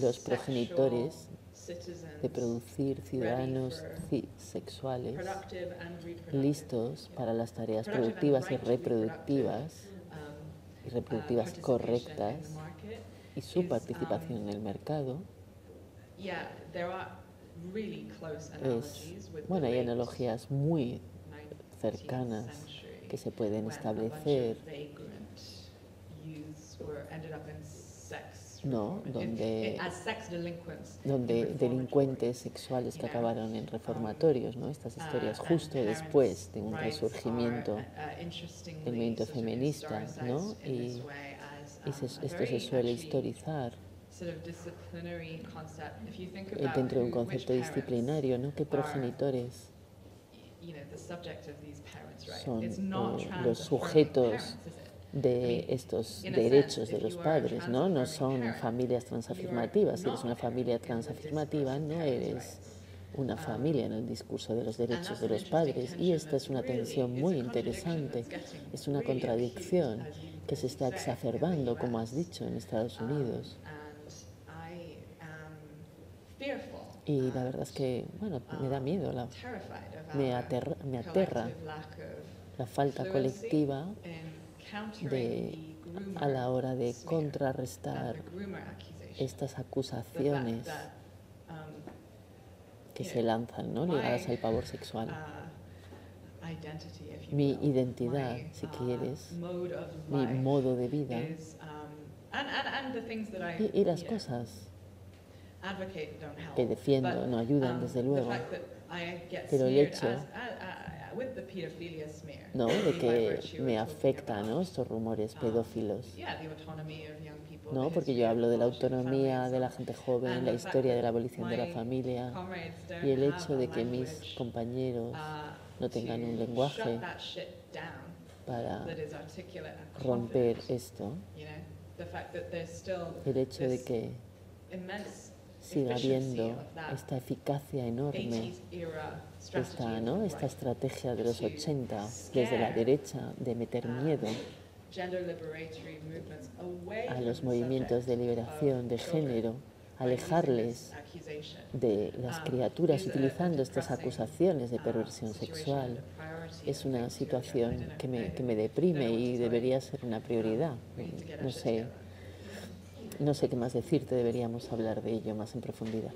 Speaker 5: los progenitores de producir ciudadanos sexuales listos para las tareas productivas y reproductivas y reproductivas correctas y su participación en el mercado. Es, bueno, hay analogías muy cercanas que se pueden establecer ¿no?
Speaker 3: reform. It-
Speaker 5: donde,
Speaker 3: in
Speaker 5: donde delincuentes sexuales que acabaron en reformatorios, ¿no? estas historias
Speaker 3: uh, and
Speaker 5: justo después de un resurgimiento
Speaker 3: uh,
Speaker 5: del movimiento feminista, ¿no? Y, y
Speaker 3: um,
Speaker 5: se- esto se suele historizar eh, dentro de un concepto disciplinario, ¿no? ¿Qué progenitores son eh, los sujetos? De estos derechos de los padres, ¿no? No son familias transafirmativas. Si eres una familia transafirmativa, no eres una
Speaker 3: Um,
Speaker 5: familia en el discurso de los derechos de los padres. Y esta es una tensión muy interesante. Es una contradicción que se está exacerbando, como has dicho, en Estados
Speaker 3: Um,
Speaker 5: Unidos. Y la verdad es que, bueno, me da
Speaker 3: um,
Speaker 5: miedo, la, me, aterra, me aterra la falta colectiva de, a la hora de contrarrestar estas acusaciones
Speaker 3: um,
Speaker 5: que se lanzan, ¿no? ligadas al pavor sexual.
Speaker 3: uh,
Speaker 5: Mi identidad,
Speaker 3: my,
Speaker 5: si
Speaker 3: uh,
Speaker 5: quieres, mi modo de vida
Speaker 3: um,
Speaker 5: y, y las cosas que defiendo no ayudan,
Speaker 3: um,
Speaker 5: desde luego. Pero el hecho- ¿no? de que me afecta ¿no? estos rumores
Speaker 3: um,
Speaker 5: pedófilos. ¿no? Porque yo hablo de la autonomía de la gente joven, la historia de la abolición de la familia y el
Speaker 3: have
Speaker 5: hecho de que mis compañeros
Speaker 3: uh,
Speaker 5: no tengan un lenguaje para romper esto, el hecho de que siga habiendo esta eficacia enorme,
Speaker 3: 80s era strategy
Speaker 5: esta, ¿no? esta estrategia de los
Speaker 3: to
Speaker 5: 80 desde la derecha de meter miedo a los movimientos de liberación de género, alejarles de las
Speaker 3: Um,
Speaker 5: criaturas utilizando estas acusaciones de
Speaker 3: uh,
Speaker 5: perversión sexual. Es una situación que me, que me deprime y debería ser una prioridad.
Speaker 3: To get
Speaker 5: No sé. No sé qué más decirte, deberíamos hablar de ello más en profundidad.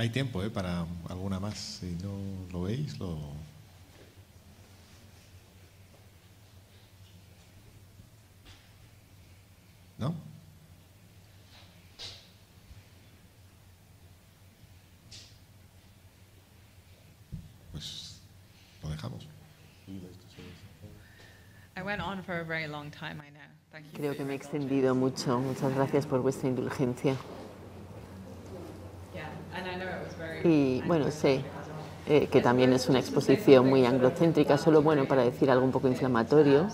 Speaker 4: Hay tiempo ¿eh? para alguna más. Si no lo veis, lo. ¿No? Pues lo dejamos.
Speaker 3: I went on for a very long time, I know. Thank you
Speaker 5: Creo que me he extendido mucho. Muchas gracias por vuestra indulgencia. Y bueno, sé eh, que también es una exposición muy anglocéntrica, solo bueno para decir algo un poco inflamatorio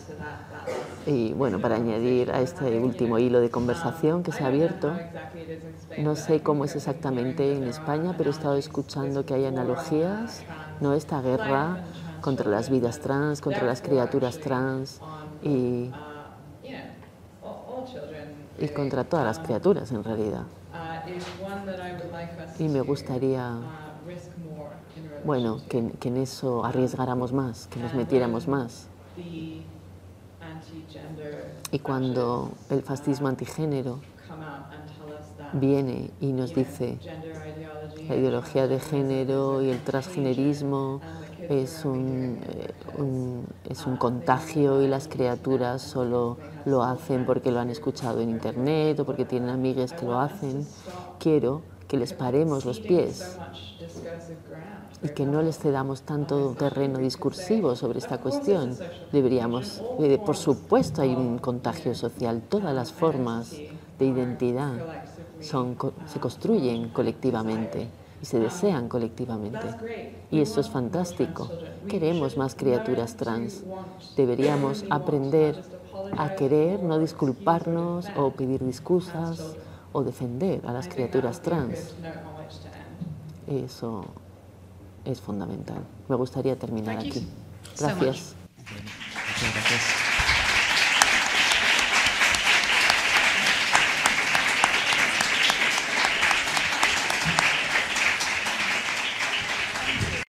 Speaker 5: y bueno, para añadir a este último hilo de conversación que se ha abierto. No sé cómo es exactamente en España, pero he estado escuchando que hay analogías, ¿no? Esta guerra contra las vidas trans, contra las criaturas trans y, y contra todas las criaturas en realidad. Y me gustaría, bueno, que, que en eso arriesgáramos más, que nos metiéramos más. Y cuando el fascismo antigénero viene y nos dice la ideología de género y el transgenerismo es un, eh, un- es un contagio y las criaturas solo lo hacen porque lo han escuchado en internet o porque tienen amigas que lo hacen, quiero que les paremos los pies y que no les cedamos tanto terreno discursivo sobre esta cuestión. Deberíamos, eh, por supuesto, hay un contagio social. Todas las formas de identidad son, se construyen colectivamente y se desean colectivamente. Y eso es fantástico. Queremos más criaturas trans. Deberíamos aprender a querer, no disculparnos o pedir disculpas o defender a las criaturas trans. Eso es fundamental. Me gustaría terminar aquí. Gracias.
Speaker 4: Muchas gracias.